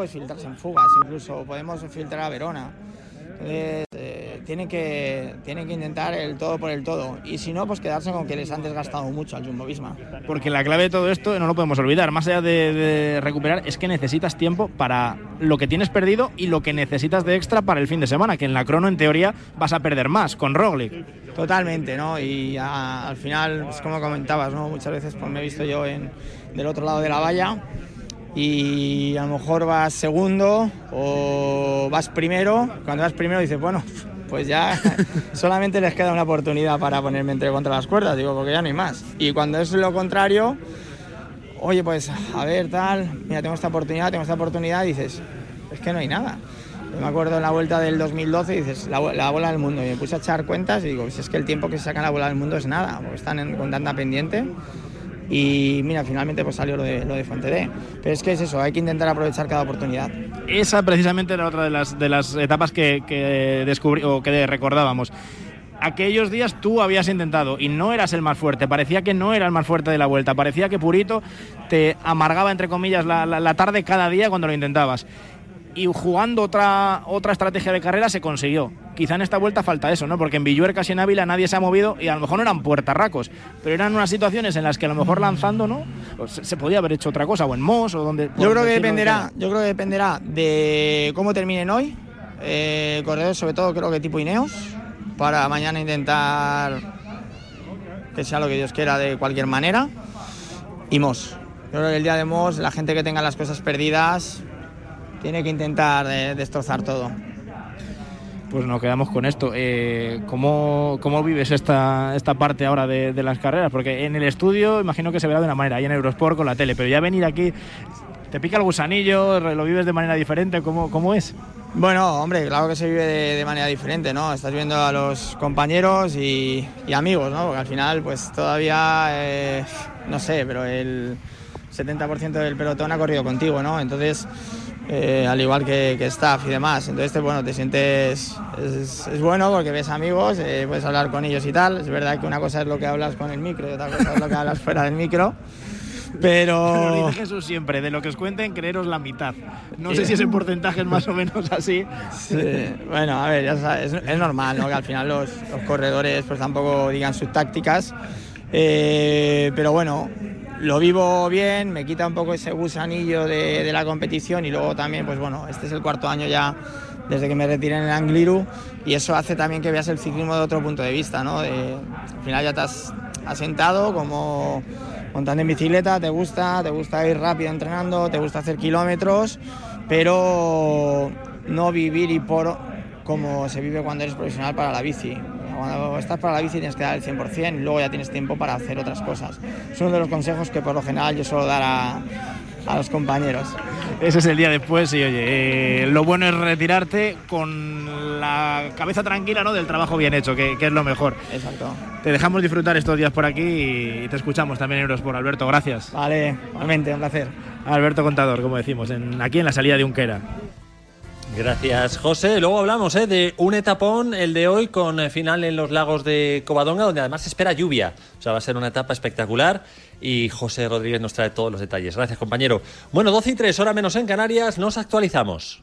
es filtrarse en fugas, incluso podemos filtrar a Verona. Entonces, eh, tienen, que, tienen que intentar el todo por el todo. Y si no, pues quedarse con que les han desgastado mucho al Jumbo Visma. Porque la clave de todo esto, no lo podemos olvidar, más allá de, de, recuperar, es que necesitas tiempo para lo que tienes perdido y lo que necesitas de extra para el fin de semana, que en la crono, en teoría, vas a perder más con Roglic. Totalmente, ¿no? Y a, al final, pues como comentabas, ¿no? Muchas veces pues, me he visto yo en, del otro lado de la valla y a lo mejor vas segundo o vas primero. Cuando vas primero dices, bueno, pues ya solamente les queda una oportunidad para ponerme entre contra las cuerdas, digo, porque ya no hay más. Y cuando es lo contrario, oye, pues a ver, tal, mira, tengo esta oportunidad, tengo esta oportunidad, dices, es que no hay nada. Yo me acuerdo en la vuelta del 2012, dices, la, la, bola del mundo, y me puse a echar cuentas y digo, es que el tiempo que se saca la bola del mundo es nada, porque están con tanta pendiente y mira, finalmente pues salió lo de, lo de Fuente. Pero es que es eso, hay que intentar aprovechar cada oportunidad. Esa precisamente era otra de las, de las etapas que, que descubrí o que recordábamos aquellos días tú habías intentado y no eras el más fuerte, parecía que no era el más fuerte de la vuelta, parecía que Purito te amargaba, entre comillas, la, la, la tarde cada día cuando lo intentabas. Y jugando otra, otra estrategia de carrera se consiguió. Quizá en esta vuelta falta eso, ¿no? Porque en Villuercas y en Ávila nadie se ha movido y a lo mejor no eran puertarracos, pero eran unas situaciones en las que a lo mejor lanzando, ¿no? Se podía haber hecho otra cosa, o en Mos, o donde. Yo creo que dependerá, yo creo que dependerá de cómo terminen hoy. Eh, corredores, sobre todo, creo que tipo Ineos, para mañana intentar que sea lo que Dios quiera de cualquier manera. Y Mos. Yo creo que el día de Mos, la gente que tenga las cosas perdidas tiene que intentar eh, destrozar todo. Pues nos quedamos con esto. Eh, ¿cómo, ¿cómo, vives esta, esta parte ahora de, de, las carreras? Porque en el estudio imagino que se verá de una manera, ahí en Eurosport con la tele, pero ya venir aquí, ¿te pica el gusanillo? ¿Lo vives de manera diferente? ¿Cómo, cómo es? Bueno, hombre, claro que se vive de, de, manera diferente, ¿no? Estás viendo a los compañeros y, y amigos, ¿no? Porque al final, pues todavía, eh, no sé, pero el 70% del pelotón ha corrido contigo, ¿no? Entonces, eh, al igual que, que, staff y demás. Entonces, te, bueno, te sientes. Es, es bueno porque ves amigos, eh, puedes hablar con ellos y tal. Es verdad que una cosa es lo que hablas con el micro y otra cosa es lo que hablas fuera del micro. Pero... Pero dice Jesús siempre, de lo que os cuenten, creeros la mitad. No sí. sé si ese porcentaje es más o menos así. Sí. Bueno, a ver, ya sabes, es, es, normal, ¿no? Que al final los, los, corredores pues tampoco digan sus tácticas. Eh, pero bueno, lo vivo bien, me quita un poco ese gusanillo de, de, la competición y luego también, pues bueno, este es el cuarto año ya desde que me retiré en el Angliru y eso hace también que veas el ciclismo de otro punto de vista, ¿no? Al final ya te has asentado como montando en bicicleta, te gusta, te gusta ir rápido entrenando, te gusta hacer kilómetros, pero no vivir y por como se vive cuando eres profesional para la bici. Cuando estás para la bici tienes que dar el 100% y luego ya tienes tiempo para hacer otras cosas. Es uno de los consejos que por lo general yo suelo dar a, a los compañeros. Ese es el día después y oye, eh, lo bueno es retirarte con la cabeza tranquila ¿no? del trabajo bien hecho, que, que, es lo mejor. Exacto. Te dejamos disfrutar estos días por aquí y te escuchamos también en Eurosport. Alberto, gracias. Vale, igualmente, un placer. Alberto Contador, como decimos, en, aquí en la salida de Unquera. Gracias, José. Luego hablamos ¿eh? de un etapón, el de hoy, con final en los lagos de Covadonga, donde además se espera lluvia. O sea, va a ser una etapa espectacular y José Rodríguez nos trae todos los detalles. Gracias, compañero. Bueno, 12 y 3, hora menos en Canarias, nos actualizamos.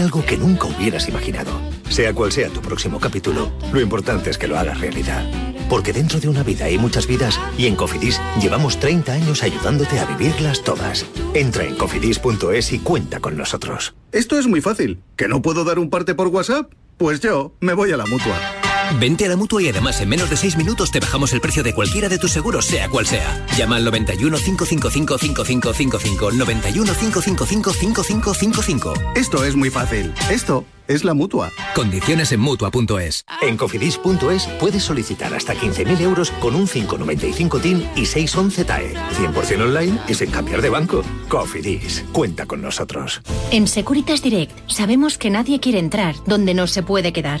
algo que nunca hubieras imaginado. Sea cual sea tu próximo capítulo, lo importante es que lo hagas realidad. Porque dentro de una vida hay muchas vidas y en Cofidis llevamos 30 años ayudándote a vivirlas todas. Entra en cofidis.es y cuenta con nosotros. Esto es muy fácil. ¿Que no puedo dar un parte por WhatsApp? Pues yo me voy a la mutua. Vente a la mutua y además en menos de 6 minutos te bajamos el precio de cualquiera de tus seguros, sea cual sea. Llama al 91 555 5555. 91 555 5555. Esto es muy fácil. Esto es la mutua. Condiciones en mutua.es. En cofidis.es puedes solicitar hasta 15.000 euros con un 595 TIN y 611 TAE. 100% online y sin cambiar de banco. Cofidis, cuenta con nosotros. En Securitas Direct sabemos que nadie quiere entrar donde no se puede quedar.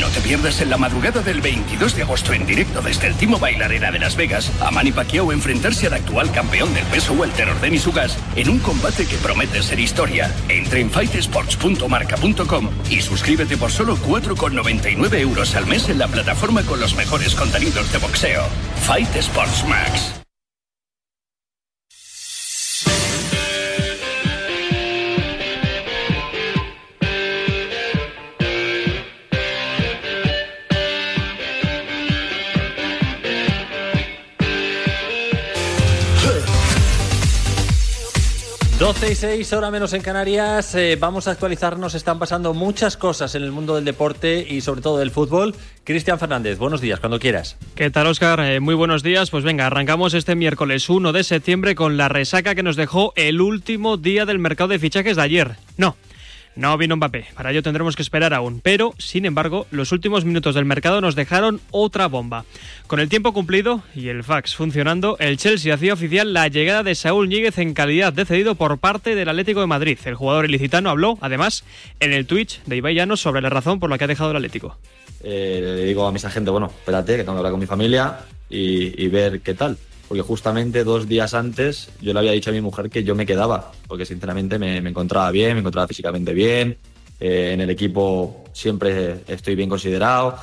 No te pierdas en la madrugada del 22 de agosto en directo desde el Timo Bailarera de Las Vegas a Manny Pacquiao enfrentarse al actual campeón del peso welter Denis Ugas en un combate que promete ser historia. Entra en fightesports.marca.com y suscríbete por solo 4,99 euros al mes en la plataforma con los mejores contenidos de boxeo. Fight Sports Max. Doce y 6, hora menos en Canarias. Eh, vamos a actualizarnos. Están pasando muchas cosas en el mundo del deporte y sobre todo del fútbol. Cristian Fernández, buenos días, cuando quieras. ¿Qué tal, Oscar? Eh, muy buenos días. Pues venga, arrancamos este miércoles 1 de septiembre con la resaca que nos dejó el último día del mercado de fichajes de ayer. No, no vino Mbappé, para ello tendremos que esperar aún, pero sin embargo los últimos minutos del mercado nos dejaron otra bomba. Con el tiempo cumplido y el fax funcionando, el Chelsea hacía oficial la llegada de Saúl Ñíguez en calidad de cedido por parte del Atlético de Madrid. El jugador ilicitano habló, además, en el Twitch de Ibai sobre la razón por la que ha dejado el Atlético. Eh, le digo a mis agentes, bueno, espérate, que tengo que hablar con mi familia y ver qué tal porque justamente dos días antes yo le había dicho a mi mujer que yo me quedaba, porque sinceramente me, encontraba bien, me encontraba físicamente bien, eh, en el equipo siempre estoy bien considerado.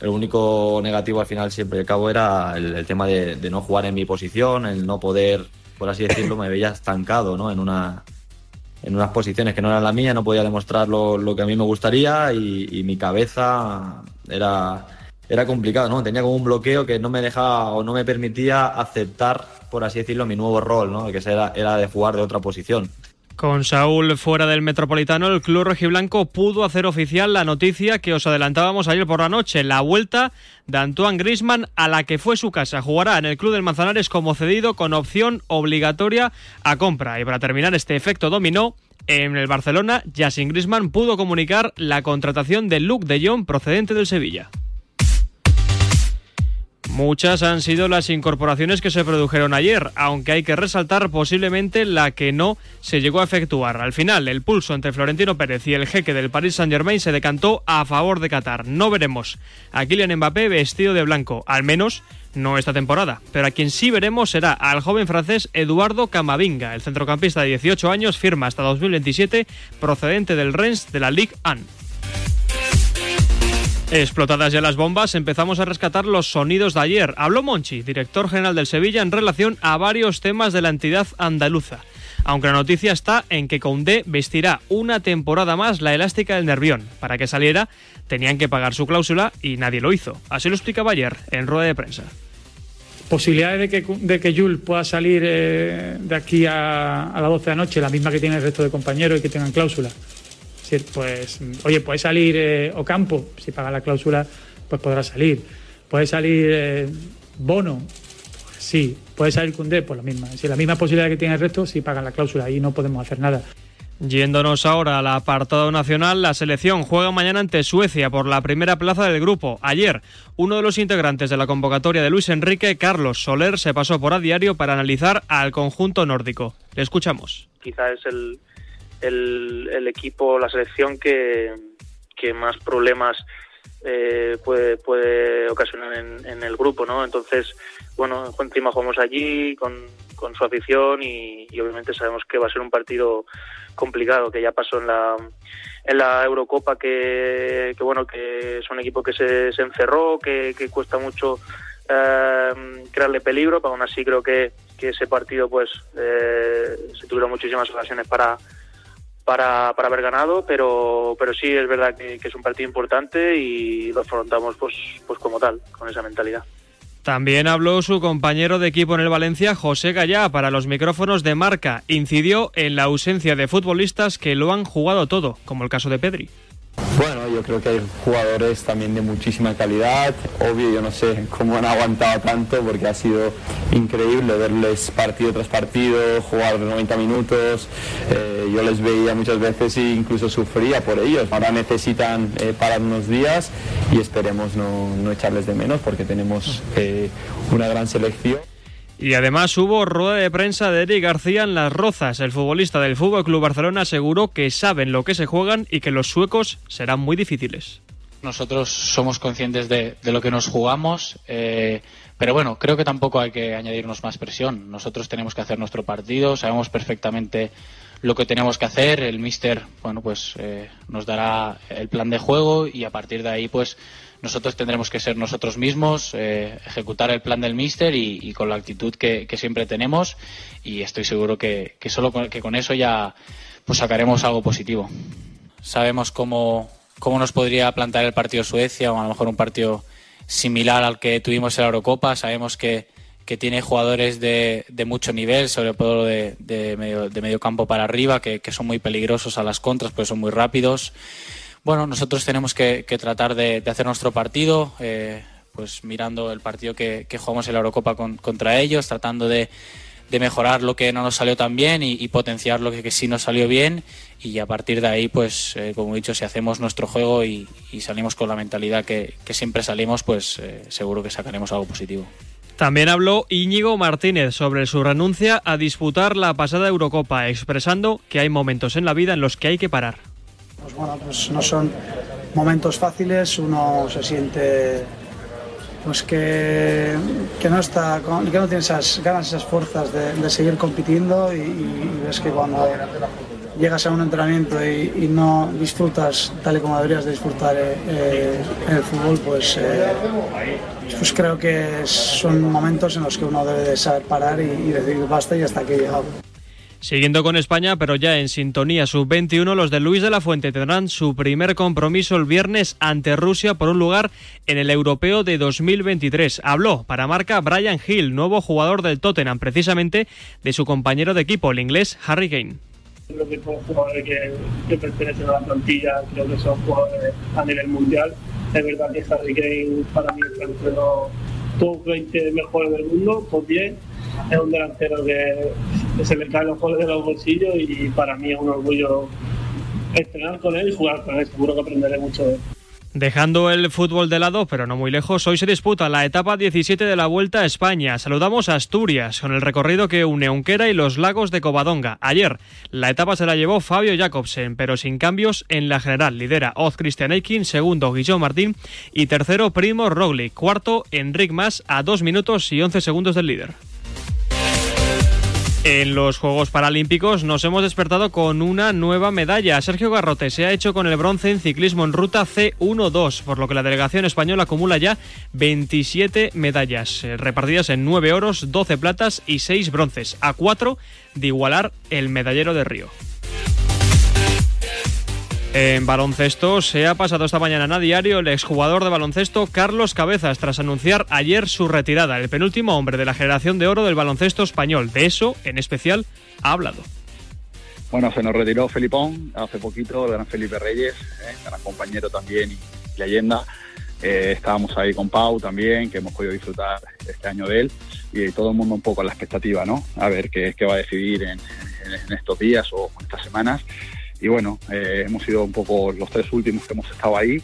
El único negativo al final siempre al cabo era el, tema de, no jugar en mi posición, el no poder, por así decirlo, me veía estancado ¿no? en, una, en unas posiciones que no eran la mía, no podía demostrar lo, lo que a mí me gustaría y mi cabeza era era complicado, ¿no? Tenía como un bloqueo que no me dejaba o no me permitía aceptar, por así decirlo, mi nuevo rol, ¿no? Que era, era de jugar de otra posición. Con Saúl fuera del Metropolitano, el club rojiblanco pudo hacer oficial la noticia que os adelantábamos ayer por la noche, la vuelta de Antoine Grisman a la que fue su casa. Jugará en el club del Manzanares como cedido con opción obligatoria a compra. Y para terminar este efecto dominó, en el Barcelona, Yasin Grisman pudo comunicar la contratación de Luke de Jong procedente del Sevilla. Muchas han sido las incorporaciones que se produjeron ayer, aunque hay que resaltar posiblemente la que no se llegó a efectuar. Al final, el pulso entre Florentino Pérez y el jeque del Paris Saint-Germain se decantó a favor de Qatar. No veremos a Kylian Mbappé vestido de blanco, al menos no esta temporada. Pero a quien sí veremos será al joven francés Eduardo Camavinga. El centrocampista de 18 años firma hasta 2027 procedente del Rennes de la Ligue 1. Explotadas ya las bombas, empezamos a rescatar los sonidos de ayer. Habló Monchi, director general del Sevilla, en relación a varios temas de la entidad andaluza. Aunque la noticia está en que Condé vestirá una temporada más la elástica del Nervión. Para que saliera, tenían que pagar su cláusula y nadie lo hizo. Así lo explicaba ayer en rueda de prensa. Posibilidades de que, de que Jules pueda salir eh, de aquí a, a las 12 de la noche, la misma que tiene el resto de compañeros y que tengan cláusula pues, oye, puede salir eh, Ocampo, si paga la cláusula, pues podrá salir. Puede salir eh, Bono, pues sí. Puede salir Cundé, pues la misma. Si la misma posibilidad que tiene el resto, si pagan la cláusula, ahí no podemos hacer nada. Yéndonos ahora al apartado nacional, la selección juega mañana ante Suecia por la primera plaza del grupo. Ayer, uno de los integrantes de la convocatoria de Luis Enrique, Carlos Soler, se pasó por a diario para analizar al conjunto nórdico. Le escuchamos. Quizá es el, el, el equipo, la selección que, que más problemas eh, puede, puede ocasionar en, en, el grupo, ¿no? Entonces, bueno, encima jugamos allí con, con su afición y, y, obviamente sabemos que va a ser un partido complicado, que ya pasó en la en la Eurocopa que, que bueno, que es un equipo que se, se encerró, que, que cuesta mucho eh, crearle peligro, pero aún así creo que, que ese partido pues eh, se tuvieron muchísimas ocasiones para, para, para haber ganado, pero, pero sí es verdad que, es un partido importante y lo afrontamos pues, pues como tal, con esa mentalidad. También habló su compañero de equipo en el Valencia, José Gallá, para los micrófonos de marca. Incidió en la ausencia de futbolistas que lo han jugado todo, como el caso de Pedri. Bueno, yo creo que hay jugadores también de muchísima calidad. Obvio, yo no sé cómo han aguantado tanto porque ha sido increíble verles partido tras partido, jugar 90 minutos. Eh, yo les veía muchas veces e incluso sufría por ellos. Ahora necesitan eh, parar unos días y esperemos no, no echarles de menos porque tenemos eh, una gran selección. Y además hubo rueda de prensa de Eric García en Las Rozas. El futbolista del Fútbol Club Barcelona aseguró que saben lo que se juegan y que los suecos serán muy difíciles. Nosotros somos conscientes de, lo que nos jugamos, eh, pero bueno, creo que tampoco hay que añadirnos más presión. Nosotros tenemos que hacer nuestro partido, sabemos perfectamente lo que tenemos que hacer. El míster, bueno, pues eh, nos dará el plan de juego y a partir de ahí, pues nosotros tendremos que ser nosotros mismos, eh, ejecutar el plan del míster y, con la actitud que, que, siempre tenemos y estoy seguro que, que solo con, que con eso ya pues sacaremos algo positivo. Sabemos cómo, cómo nos podría plantar el partido Suecia o a lo mejor un partido similar al que tuvimos en la Eurocopa. Sabemos que, que tiene jugadores de, de, mucho nivel, sobre todo de, de, medio, de medio campo para arriba, que, que, son muy peligrosos a las contras, pues son muy rápidos. Bueno, nosotros tenemos que, tratar de, hacer nuestro partido, eh, pues mirando el partido que, jugamos en la Eurocopa con, contra ellos, tratando de, mejorar lo que no nos salió tan bien y, potenciar lo que, sí nos salió bien y a partir de ahí, pues eh, como he dicho, si hacemos nuestro juego y, salimos con la mentalidad que, que siempre salimos, pues eh, seguro que sacaremos algo positivo. También habló Íñigo Martínez sobre su renuncia a disputar la pasada Eurocopa, expresando que hay momentos en la vida en los que hay que parar pues bueno, pues no son momentos fáciles, uno se siente pues que, que no está que no tiene esas ganas, esas fuerzas de, seguir compitiendo y, ves que cuando llegas a un entrenamiento y, y, no disfrutas tal y como deberías de disfrutar eh, en el fútbol, pues, eh, pues creo que son momentos en los que uno debe de saber parar y, y decir basta y hasta aquí he llegado. Siguiendo con España, pero ya en sintonía sub-21, los de Luis de la Fuente tendrán su primer compromiso el viernes ante Rusia por un lugar en el Europeo de 2023. Habló para marca Brian Hill, nuevo jugador del Tottenham, precisamente de su compañero de equipo, el inglés Harry Kane. Creo que son jugadores que, que pertenecen a la plantilla, creo que son jugadores a nivel mundial. Es verdad que Harry Kane para mí es entre los top 20 mejores del mundo, top 10 es un delantero que, se le caen los goles de los bolsillos y para mí es un orgullo entrenar con él y jugar con él. Seguro que aprenderé mucho de él. Dejando el fútbol de lado, pero no muy lejos, hoy se disputa la etapa 17 de la Vuelta a España. Saludamos a Asturias con el recorrido que une Unquera y los lagos de Covadonga. Ayer la etapa se la llevó Fabio Jacobsen, pero sin cambios en la general. Lidera Oz Christian Eikin, segundo Guillaume Martín y tercero Primo Roglic. Cuarto Enric Mas a 2 minutos y 11 segundos del líder. En los Juegos Paralímpicos nos hemos despertado con una nueva medalla. Sergio Garrote se ha hecho con el bronce en ciclismo en ruta C1-2, por lo que la delegación española acumula ya 27 medallas, eh, repartidas en 9 oros, 12 platas y 6 bronces, a 4 de igualar el medallero de Río. En baloncesto se ha pasado esta mañana a diario el exjugador de baloncesto Carlos Cabezas tras anunciar ayer su retirada, el penúltimo hombre de la generación de oro del baloncesto español. De eso, en especial, ha hablado. Bueno, se nos retiró Felipón hace poquito, el gran Felipe Reyes, eh, gran compañero también y leyenda. Eh, estábamos ahí con Pau también, que hemos podido disfrutar este año de él y todo el mundo un poco en la expectativa, ¿no? A ver qué, qué va a decidir en, en, estos días o estas semanas y bueno, eh, hemos sido un poco los tres últimos que hemos estado ahí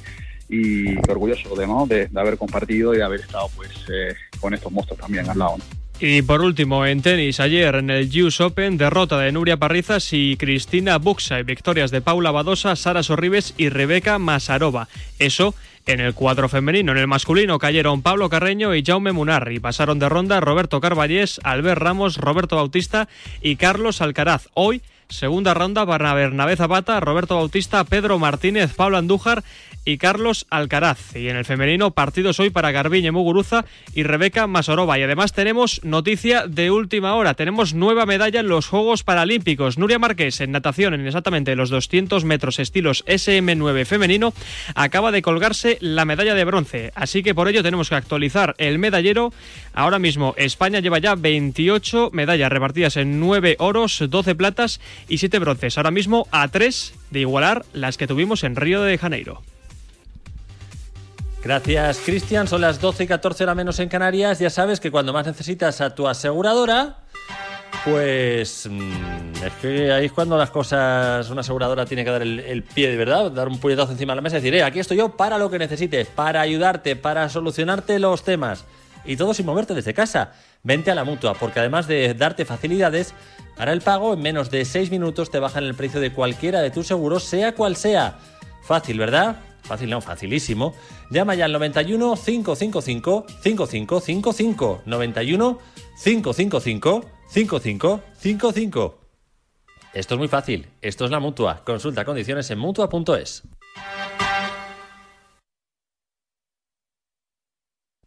y orgulloso de, de, haber compartido y de haber estado pues eh, con estos monstruos también al lado. Y por último, en tenis, ayer en el US Open, derrota de Nuria Parrizas y Cristina Buxa y victorias de Paula Badosa, Sara Sorribes y Rebeca Masarova. Eso en el cuadro femenino. En el masculino cayeron Pablo Carreño y Jaume Munar y pasaron de ronda Roberto Carballés, Albert Ramos, Roberto Bautista y Carlos Alcaraz. Hoy segunda ronda para Bernabé Zapata, Roberto Bautista, Pedro Martínez, Pablo Andújar y Carlos Alcaraz. Y en el femenino, partidos hoy para Garbiñe Muguruza y Rebeca Masorova. Y además tenemos noticia de última hora. Tenemos nueva medalla en los Juegos Paralímpicos. Nuria Márquez en natación en exactamente los 200 metros estilos SM9 femenino acaba de colgarse la medalla de bronce. Así que por ello tenemos que actualizar el medallero. Ahora mismo España lleva ya 28 medallas repartidas en 9 oros, 12 platas y 7 bronces. Ahora mismo a 3 de igualar las que tuvimos en Río de Janeiro. Gracias, Cristian. Son las 12 y 14 horas menos en Canarias. Ya sabes que cuando más necesitas a tu aseguradora, pues mm, es que ahí es cuando las cosas, una aseguradora tiene que dar el, pie de verdad, dar un puñetazo encima de la mesa y decir, eh, aquí estoy yo para lo que necesites, para ayudarte, para solucionarte los temas. Y todo sin moverte desde casa. Vente a la mutua, porque además de darte facilidades, para el pago en menos de 6 minutos te bajan el precio de cualquiera de tus seguros, sea cual sea. Fácil, ¿verdad? Fácil, no, facilísimo. Llama ya al 91 555 5555. 91 555 5555. Esto es muy fácil. Esto es la mutua. Consulta condiciones en mutua.es.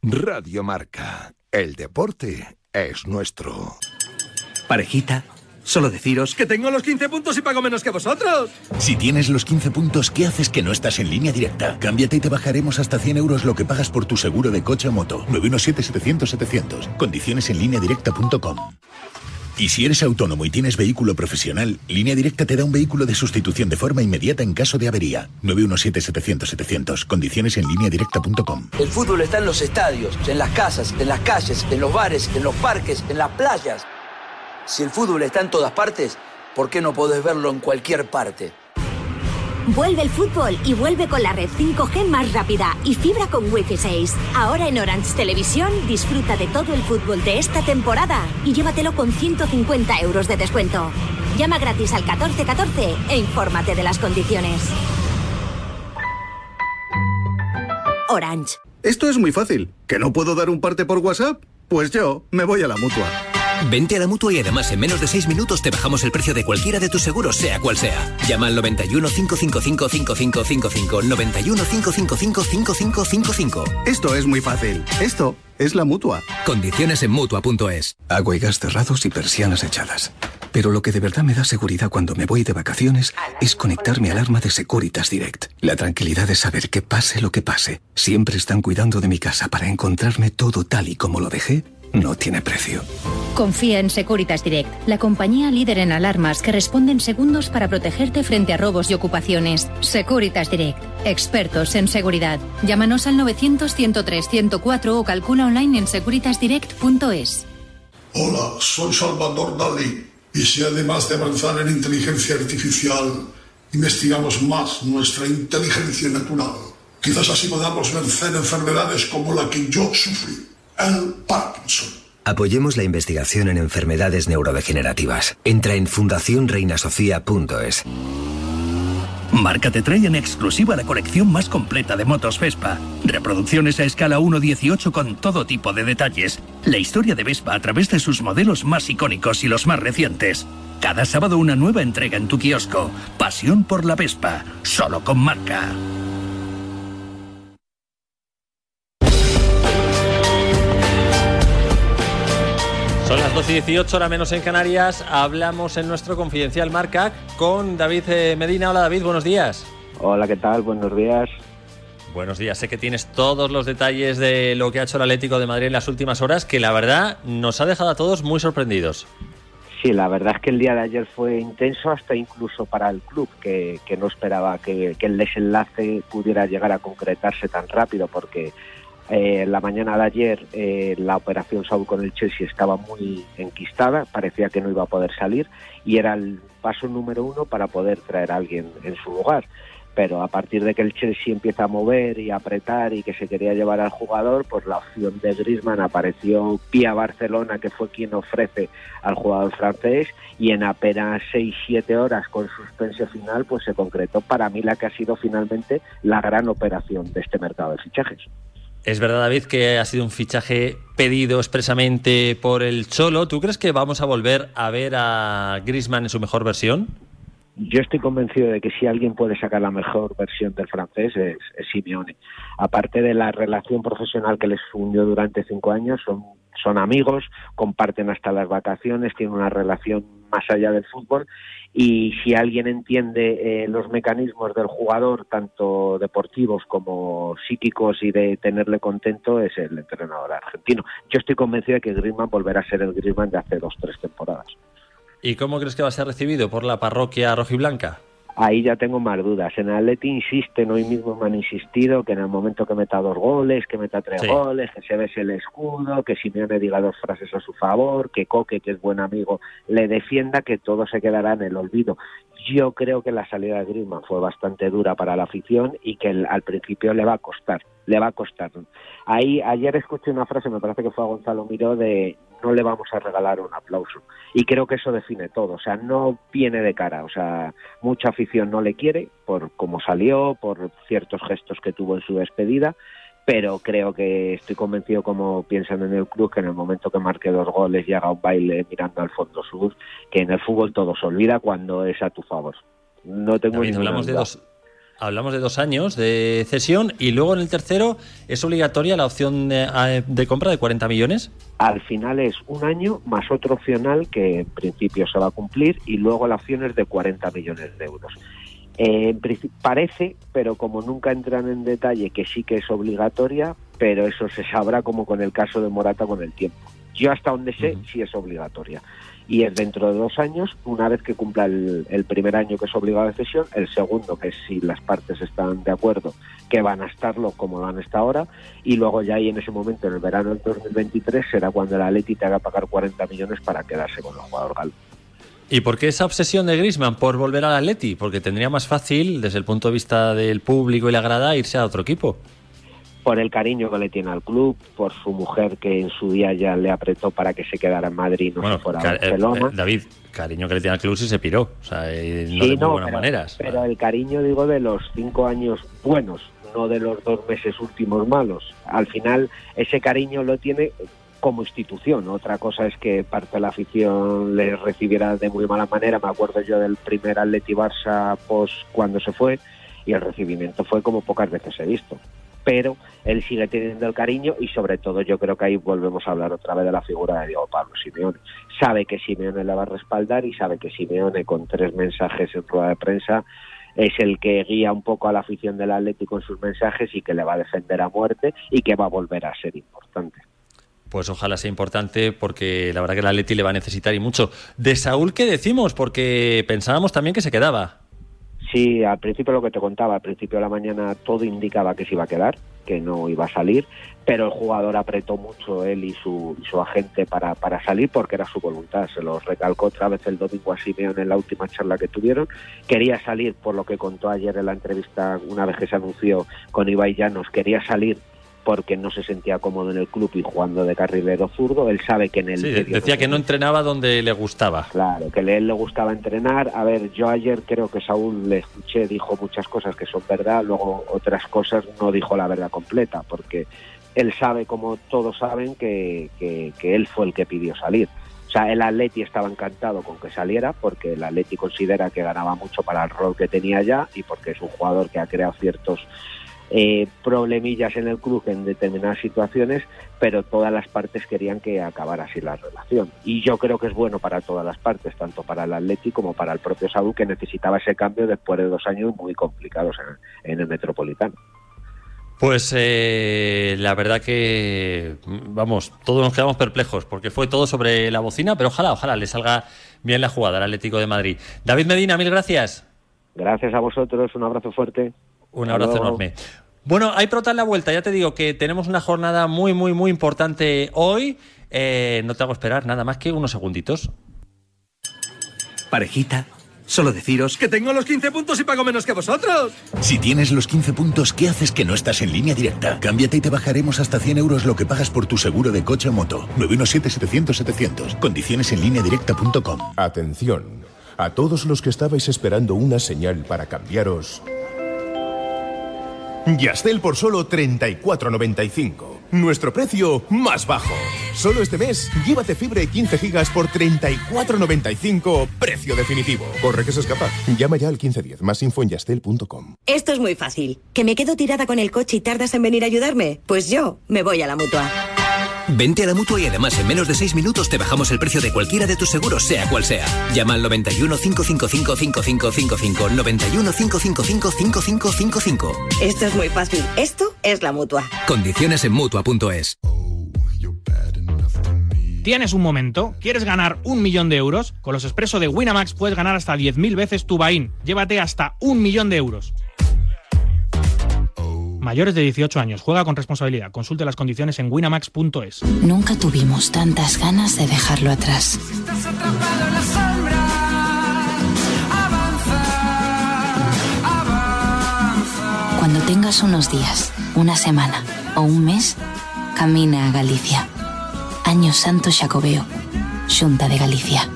Radio Marca. El deporte es nuestro. Parejita, solo deciros que tengo los 15 puntos y pago menos que vosotros. Si tienes los 15 puntos, ¿qué haces que no estás en línea directa? Cámbiate y te bajaremos hasta 100 euros lo que pagas por tu seguro de coche o moto. 917-700-700. Condiciones en lineadirecta.com. Y si eres autónomo y tienes vehículo profesional, Línea Directa te da un vehículo de sustitución de forma inmediata en caso de avería. 917-700-700. Condiciones en lineadirecta.com. El fútbol está en los estadios, en las casas, en las calles, en los bares, en los parques, en las playas. Si el fútbol está en todas partes, ¿por qué no podés verlo en cualquier parte? Vuelve el fútbol y vuelve con la red 5G más rápida y fibra con Wi-Fi 6. Ahora en Orange Televisión disfruta de todo el fútbol de esta temporada y llévatelo con 150 euros de descuento. Llama gratis al 1414 e infórmate de las condiciones. Orange. Esto es muy fácil. ¿Que no puedo dar un parte por WhatsApp? Pues yo me voy a la mutua. Vente a la mutua y además en menos de 6 minutos te bajamos el precio de cualquiera de tus seguros, sea cual sea. Llama al 91 555 5555. 91 555 5555. Esto es muy fácil. Esto es la mutua. Condiciones en mutua.es. Agua y gas cerrados y persianas echadas. Pero lo que de verdad me da seguridad cuando me voy de vacaciones es conectar mi alarma de Securitas Direct. La tranquilidad de saber que pase lo que pase, siempre están cuidando de mi casa para encontrarme todo tal y como lo dejé, no tiene precio. Confía en Securitas Direct, la compañía líder en alarmas que responde en segundos para protegerte frente a robos y ocupaciones. Securitas Direct, expertos en seguridad. Llámanos al 900-103-104 o calcula online en securitasdirect.es. Hola, soy Salvador Dalí. Y si además de avanzar en inteligencia artificial, investigamos más nuestra inteligencia natural, quizás así podamos vencer enfermedades como la que yo sufrí, el Parkinson. Apoyemos la investigación en enfermedades neurodegenerativas. Entra en fundacionreinasofía.es. Marca te trae en exclusiva la colección más completa de motos Vespa. Reproducciones a escala 1.18 con todo tipo de detalles. La historia de Vespa a través de sus modelos más icónicos y los más recientes. Cada sábado una nueva entrega en tu kiosco. Pasión por la Vespa. Solo con marca. Son las 12 y 18 horas menos en Canarias. Hablamos en nuestro confidencial Marcac con David eh, Medina. Hola David, buenos días. Hola, ¿qué tal? Buenos días. Buenos días, sé que tienes todos los detalles de lo que ha hecho el Atlético de Madrid en las últimas horas, que la verdad nos ha dejado a todos muy sorprendidos. Sí, la verdad es que el día de ayer fue intenso hasta incluso para el club, que, que no esperaba que, que el desenlace pudiera llegar a concretarse tan rápido, porque eh, la mañana de ayer eh, la operación Saúl con el Chelsea estaba muy enquistada, parecía que no iba a poder salir y era el paso número uno para poder traer a alguien en su lugar. Pero a partir de que el Chelsea empieza a mover y a apretar y que se quería llevar al jugador, pues la opción de Griezmann apareció vía Barcelona, que fue quien ofrece al jugador francés, y en apenas 6-7 horas con suspensión final, pues se concretó para mí la que ha sido finalmente la gran operación de este mercado de fichajes. Es verdad, David, que ha sido un fichaje pedido expresamente por el Cholo. ¿Tú crees que vamos a volver a ver a Griezmann en su mejor versión? Yo estoy convencido de que si alguien puede sacar la mejor versión del francés es, es Simeone. Aparte de la relación profesional que les fundió durante cinco años, son, son amigos, comparten hasta las vacaciones, tienen una relación más allá del fútbol y si alguien entiende eh, los mecanismos del jugador, tanto deportivos como psíquicos y de tenerle contento, es el entrenador argentino. Yo estoy convencido de que Griezmann volverá a ser el Griezmann de hace dos tres temporadas. ¿Y cómo crees que va a ser recibido por la parroquia rojiblanca? Ahí ya tengo más dudas. En el Atleti insisten, hoy mismo me han insistido que en el momento que meta dos goles, que meta tres Sí. goles, que se bese el escudo, que Simeone diga dos frases a su favor, que Coque, que es buen amigo, le defienda, que todo se quedará en el olvido. Yo creo que la salida de Griezmann fue bastante dura para la afición y que el- al principio le va a costar, le va a costar. Ahí ayer escuché una frase, me parece que fue a Gonzalo Miró de no le vamos a regalar un aplauso y creo que eso define todo, o sea, no viene de cara, o sea, mucha afición no le quiere por cómo salió, por ciertos gestos que tuvo en su despedida, pero creo que estoy convencido como piensan en el club que en el momento que marque dos goles y haga un baile mirando al fondo sur, que en el fútbol todo se olvida cuando es a tu favor. No tengo ninguna hablamos de dos hablamos de dos años de cesión y luego en el tercero es obligatoria la opción de, de compra de 40 millones. Al final es un año más otro opcional que en principio se va a cumplir y luego la opción es de 40 millones de euros. Eh, parece, pero como nunca entran en detalle, que sí que es obligatoria, pero eso se sabrá como con el caso de Morata con el tiempo. Yo hasta donde sé, sí es obligatoria. Y es dentro de dos años, una vez que cumpla el, el primer año que es obligado de cesión, el segundo, que es si las partes están de acuerdo, que van a estarlo como lo han estado ahora, y luego ya ahí en ese momento, en el verano del 2023, será cuando el Atleti te haga pagar 40 millones para quedarse con el jugador galo. ¿Y por qué esa obsesión de Griezmann por volver al Atleti? Porque tendría más fácil, desde el punto de vista del público y la grada, irse a otro equipo. por el cariño que le tiene al club, por su mujer que en su día ya le apretó para que se quedara en Madrid y no Bueno, se fuera a eh, Barcelona. eh, David, cariño que le tiene al club si se piró. O sea, eh, no Sí, de muy no, buenas pero, maneras. pero el cariño, digo, de los cinco años buenos, no de los dos meses últimos malos. Al final, ese cariño lo tiene como institución. Otra cosa es que parte de la afición le recibiera de muy mala manera. Me acuerdo yo del primer Atleti Barça post cuando se fue y el recibimiento fue como pocas veces he visto. Pero él sigue teniendo el cariño y sobre todo yo creo que ahí volvemos a hablar otra vez de la figura de Diego Pablo Simeone. Sabe que Simeone le va a respaldar y sabe que Simeone con tres mensajes en rueda de prensa es el que guía un poco a la afición del Atlético en sus mensajes y que le va a defender a muerte y que va a volver a ser importante. Pues ojalá sea importante porque la verdad que el Atleti le va a necesitar y mucho. De Saúl, ¿qué decimos? Porque pensábamos también que se quedaba. Sí, al principio lo que te contaba, al principio de la mañana todo indicaba que se iba a quedar, que no iba a salir, pero el jugador apretó mucho él y su, y su agente para, para salir porque era su voluntad. Se lo recalcó otra vez el domingo a Simeone en la última charla que tuvieron. Quería salir, por lo que contó ayer en la entrevista, una vez que se anunció con Ibai Llanos, quería salir porque no se sentía cómodo en el club y jugando de carrilero zurdo. Él sabe que en el Sí, decía que no entrenaba donde le gustaba. Claro, que a él le gustaba entrenar. A ver, yo ayer creo que Saúl le escuché, dijo muchas cosas que son verdad, luego otras cosas no dijo la verdad completa, porque él sabe, como todos saben, que, que, que él fue el que pidió salir. O sea, el Atleti estaba encantado con que saliera, porque el Atleti considera que ganaba mucho para el rol que tenía ya y porque es un jugador que ha creado ciertos eh, problemillas en el club en determinadas situaciones, pero todas las partes querían que acabara así la relación. Y yo creo que es bueno para todas las partes, tanto para el Atleti como para el propio Saúl, que necesitaba ese cambio después de dos años muy complicados en, en el Metropolitano. Pues eh, la verdad que, vamos, todos nos quedamos perplejos porque fue todo sobre la bocina, pero ojalá, ojalá le salga bien la jugada al Atlético de Madrid. David Medina, mil gracias. Gracias a vosotros, un abrazo fuerte. Un abrazo enorme. Bueno, hay prota en la vuelta, ya te digo que tenemos una jornada muy, muy, muy importante hoy. Eh, no te hago esperar nada más que unos segunditos. Parejita, solo deciros que tengo los 15 puntos y pago menos que vosotros. Si tienes los 15 puntos, ¿qué haces que no estás en línea directa? Cámbiate y te bajaremos hasta 100 euros lo que pagas por tu seguro de coche o moto. 917-700-700. Condiciones en línea directa.com. Atención. A todos los que estabais esperando una señal para cambiaros. Yastel por solo 34,95. Nuestro precio más bajo. Solo este mes, llévate fibra de 15 gigas por 34,95. Precio definitivo. Corre que se escapa. Llama ya al 1510. Más info en yastel.com. Esto es muy fácil. ¿Que me quedo tirada con el coche y tardas en venir a ayudarme? Pues yo me voy a la mutua. Vente a la mutua y además en menos de 6 minutos te bajamos el precio de cualquiera de tus seguros, sea cual sea. Llama al 91 555 5555. 91 555 5555. Esto es muy fácil. Esto es la mutua. Condiciones en mutua.es. ¿Tienes un momento? ¿Quieres ganar un millón de euros? Con los expresos de Winamax puedes ganar hasta 10.000 veces tu Bain. Llévate hasta un millón de euros. Mayores de 18 años. Juega con responsabilidad. Consulte las condiciones en winamax.es. Nunca tuvimos tantas ganas de dejarlo atrás. Cuando tengas unos días, una semana o un mes, camina a Galicia. Año Santo Xacobeo. Xunta de Galicia.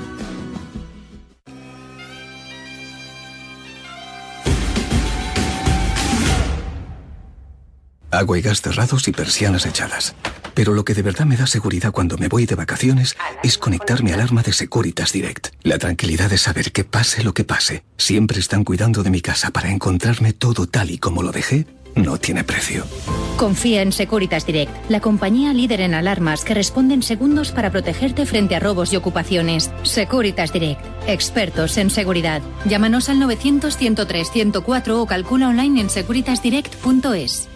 Agua y gas cerrados y persianas echadas. Pero lo que de verdad me da seguridad cuando me voy de vacaciones es conectarme al alarma de Securitas Direct. La tranquilidad de saber que pase lo que pase, siempre están cuidando de mi casa para encontrarme todo tal y como lo dejé, no tiene precio. Confía en Securitas Direct, la compañía líder en alarmas que responde en segundos para protegerte frente a robos y ocupaciones. Securitas Direct, expertos en seguridad. Llámanos al 900-103-104 o calcula online en securitasdirect.es.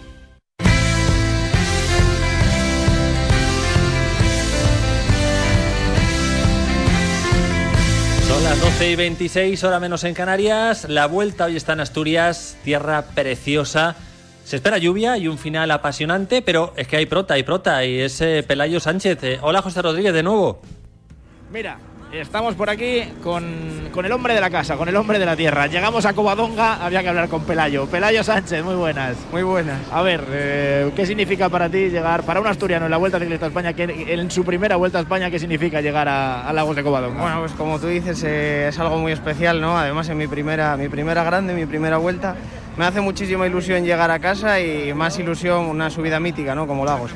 12 y 26, hora menos en Canarias. La vuelta hoy está en Asturias, tierra preciosa. Se espera lluvia y un final apasionante, pero es que hay prota, hay prota, y es eh, Pelayo Sánchez. Eh, hola José Rodríguez de nuevo. Mira, estamos por aquí con, con el hombre de la casa, con el hombre de la tierra. Llegamos a Covadonga, había que hablar con Pelayo. Pelayo Sánchez, muy buenas. Muy buenas. A ver, eh, ¿qué significa para ti llegar, para un asturiano en la Vuelta Ciclista a España, que en su primera Vuelta a España, qué significa llegar a, a Lagos de Covadonga? Bueno, pues como tú dices, eh, es algo muy especial, ¿no? Además, en mi primera, mi primera grande, mi primera vuelta, me hace muchísima ilusión llegar a casa y más ilusión una subida mítica, ¿no? Como Lagos.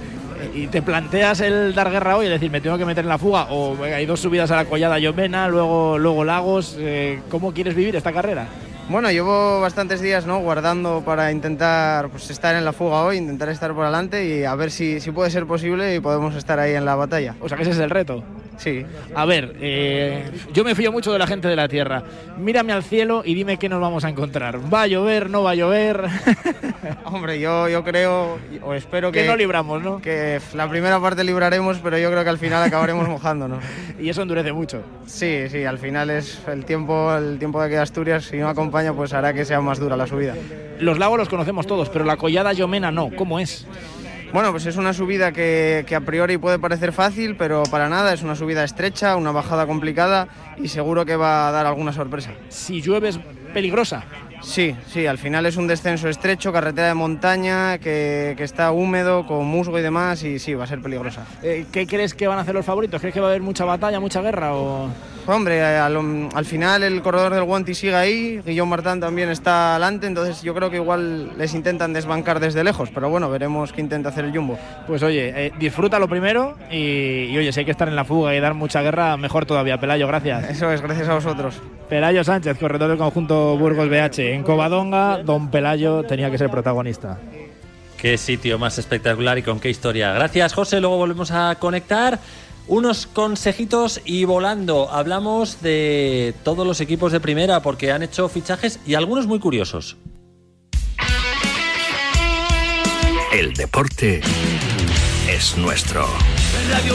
¿Y te planteas el dar guerra hoy? Es decir, ¿me tengo que meter en la fuga? ¿O venga, hay dos subidas a la Collada Llovena, luego, luego Lagos? Eh, ¿Cómo quieres vivir esta carrera? Bueno, llevo bastantes días ¿no? guardando para intentar pues, estar en la fuga hoy, intentar estar por adelante y a ver si, si puede ser posible y podemos estar ahí en la batalla. O sea que ese es el reto. Sí. A ver, eh, yo me fío mucho de la gente de la Tierra. Mírame al cielo y dime qué nos vamos a encontrar. ¿Va a llover? ¿No va a llover? Hombre, yo, yo creo o espero que, que no libramos, ¿no? Que la primera parte libraremos, pero yo creo que al final acabaremos mojándonos. y eso endurece mucho. Sí, sí, al final es el tiempo, el tiempo de que Asturias, si no acompaña, pues hará que sea más dura la subida. Los lagos los conocemos todos, pero la Collada Yomena no. ¿Cómo es? Bueno, pues es una subida que, que, a priori puede parecer fácil, pero para nada, es una subida estrecha, una bajada complicada y seguro que va a dar alguna sorpresa. Si llueve es peligrosa. Sí, sí, al final es un descenso estrecho, carretera de montaña, que, que, está húmedo, con musgo y demás, y sí, va a ser peligrosa. Eh, ¿Qué crees que van a hacer los favoritos? ¿Crees que va a haber mucha batalla, mucha guerra? O... Hombre, al, al, final el corredor del Guanti sigue ahí, Guillaume Martán también está adelante, entonces yo creo que igual les intentan desbancar desde lejos, pero bueno, veremos qué intenta hacer el Jumbo. Pues oye, eh, disfruta lo primero y, y, oye, si hay que estar en la fuga y dar mucha guerra, mejor todavía. Pelayo, gracias. Eso es, gracias a vosotros. Pelayo Sánchez, corredor del conjunto Burgos BH. En Covadonga, don Pelayo tenía que ser protagonista. Qué sitio más espectacular y con qué historia. Gracias, José. Luego volvemos a conectar. Unos consejitos y volando. Hablamos de todos los equipos de primera porque han hecho fichajes y algunos muy curiosos. El deporte es nuestro. Radio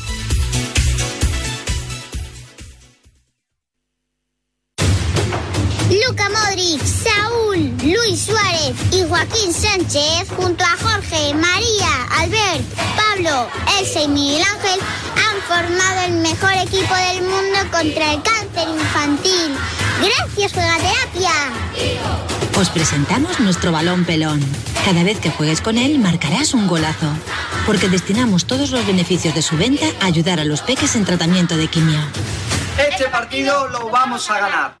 Joaquín Sánchez, junto a Jorge, María, Albert, Pablo, Elsa y Miguel Ángel, han formado el mejor equipo del mundo contra el cáncer infantil. Gracias, Juegaterapia. Os presentamos nuestro balón pelón. Cada vez que juegues con él marcarás un golazo. Porque destinamos todos los beneficios de su venta a ayudar a los peques en tratamiento de quimio. Este partido lo vamos a ganar.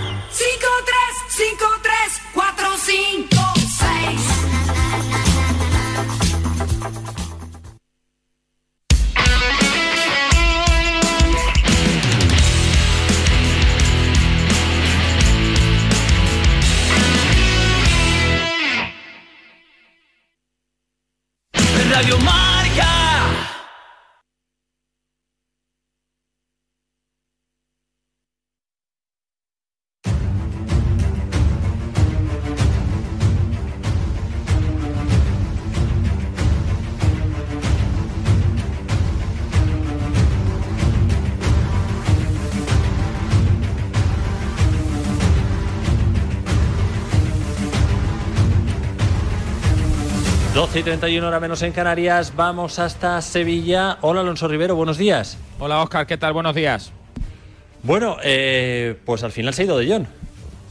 12 y 31 hora menos en Canarias, vamos hasta Sevilla. Hola Alonso Rivero, buenos días. Hola Oscar, ¿qué tal? Buenos días. Bueno, eh, pues al final se ha ido de John.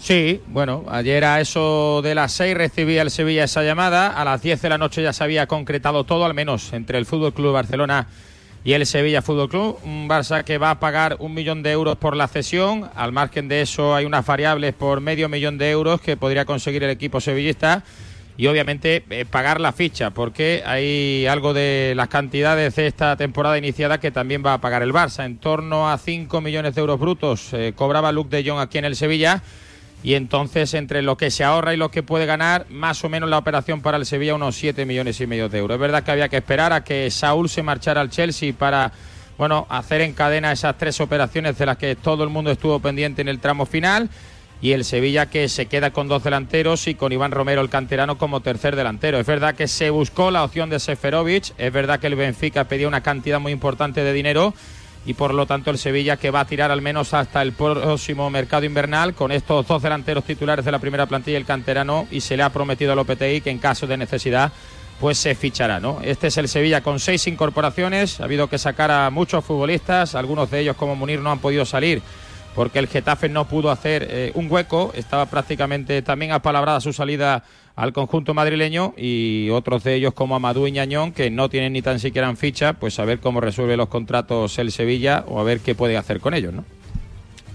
Sí, bueno, ayer a eso de las 6 recibía el Sevilla esa llamada, a las 10 de la noche ya se había concretado todo, al menos entre el Fútbol Club Barcelona y el Sevilla Fútbol Club. Un Barça que va a pagar un millón de euros por la cesión. Al margen de eso, hay unas variables por medio millón de euros que podría conseguir el equipo sevillista y obviamente eh, pagar la ficha, porque hay algo de las cantidades de esta temporada iniciada que también va a pagar el Barça. En torno a 5 millones de euros brutos eh, cobraba Luke de Jong aquí en el Sevilla. Y entonces, entre lo que se ahorra y lo que puede ganar, más o menos la operación para el Sevilla, unos 7 millones y medio de euros. Es verdad que había que esperar a que Saúl se marchara al Chelsea para, bueno, hacer en cadena esas tres operaciones de las que todo el mundo estuvo pendiente en el tramo final y el Sevilla que se queda con dos delanteros y con Iván Romero el canterano como tercer delantero. Es verdad que se buscó la opción de Seferovic, es verdad que el Benfica pedía una cantidad muy importante de dinero y por lo tanto el Sevilla que va a tirar al menos hasta el próximo mercado invernal con estos dos delanteros titulares de la primera plantilla el canterano y se le ha prometido a Lopetegui que en caso de necesidad pues se fichará, ¿no? Este es el Sevilla con seis incorporaciones, ha habido que sacar a muchos futbolistas, algunos de ellos como Munir no han podido salir porque el Getafe no pudo hacer eh, un hueco, estaba prácticamente también apalabrada su salida al conjunto madrileño y otros de ellos como Amadou y Ñañón que no tienen ni tan siquiera en ficha, pues a ver cómo resuelve los contratos el Sevilla o a ver qué puede hacer con ellos, ¿no?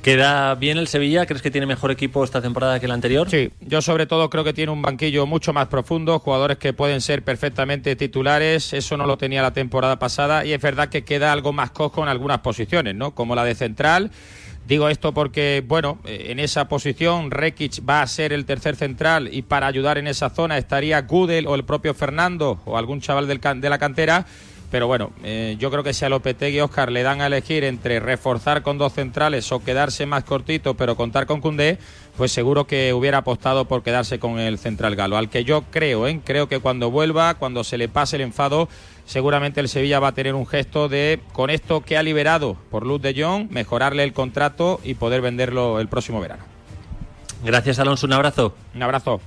¿Queda bien el Sevilla? ¿Crees que tiene mejor equipo esta temporada que el anterior? Sí, yo sobre todo creo que tiene un banquillo mucho más profundo, jugadores que pueden ser perfectamente titulares, eso no lo tenía la temporada pasada y es verdad que queda algo más cojo en algunas posiciones, ¿no? Como la de central. Digo esto porque, bueno, eh, en esa posición Rekic va a ser el tercer central y para ayudar en esa zona estaría Gudel o el propio Fernando o algún chaval del de la cantera pero bueno, eh, yo creo que si a Lopetegui y Oscar le dan a elegir entre reforzar con dos centrales o quedarse más cortito pero contar con Cundé, pues seguro que hubiera apostado por quedarse con el central galo. Al que yo creo, ¿eh? creo que cuando vuelva, cuando se le pase el enfado, seguramente el Sevilla va a tener un gesto de, con esto que ha liberado por Luz de Jong, mejorarle el contrato y poder venderlo el próximo verano. Gracias, Alonso. Un abrazo. Un abrazo.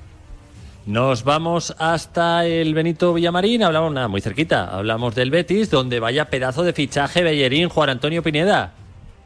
Nos vamos hasta el Benito Villamarín, hablamos nada, muy cerquita, hablamos del Betis, donde vaya pedazo de fichaje Bellerín, Juan Antonio Pineda.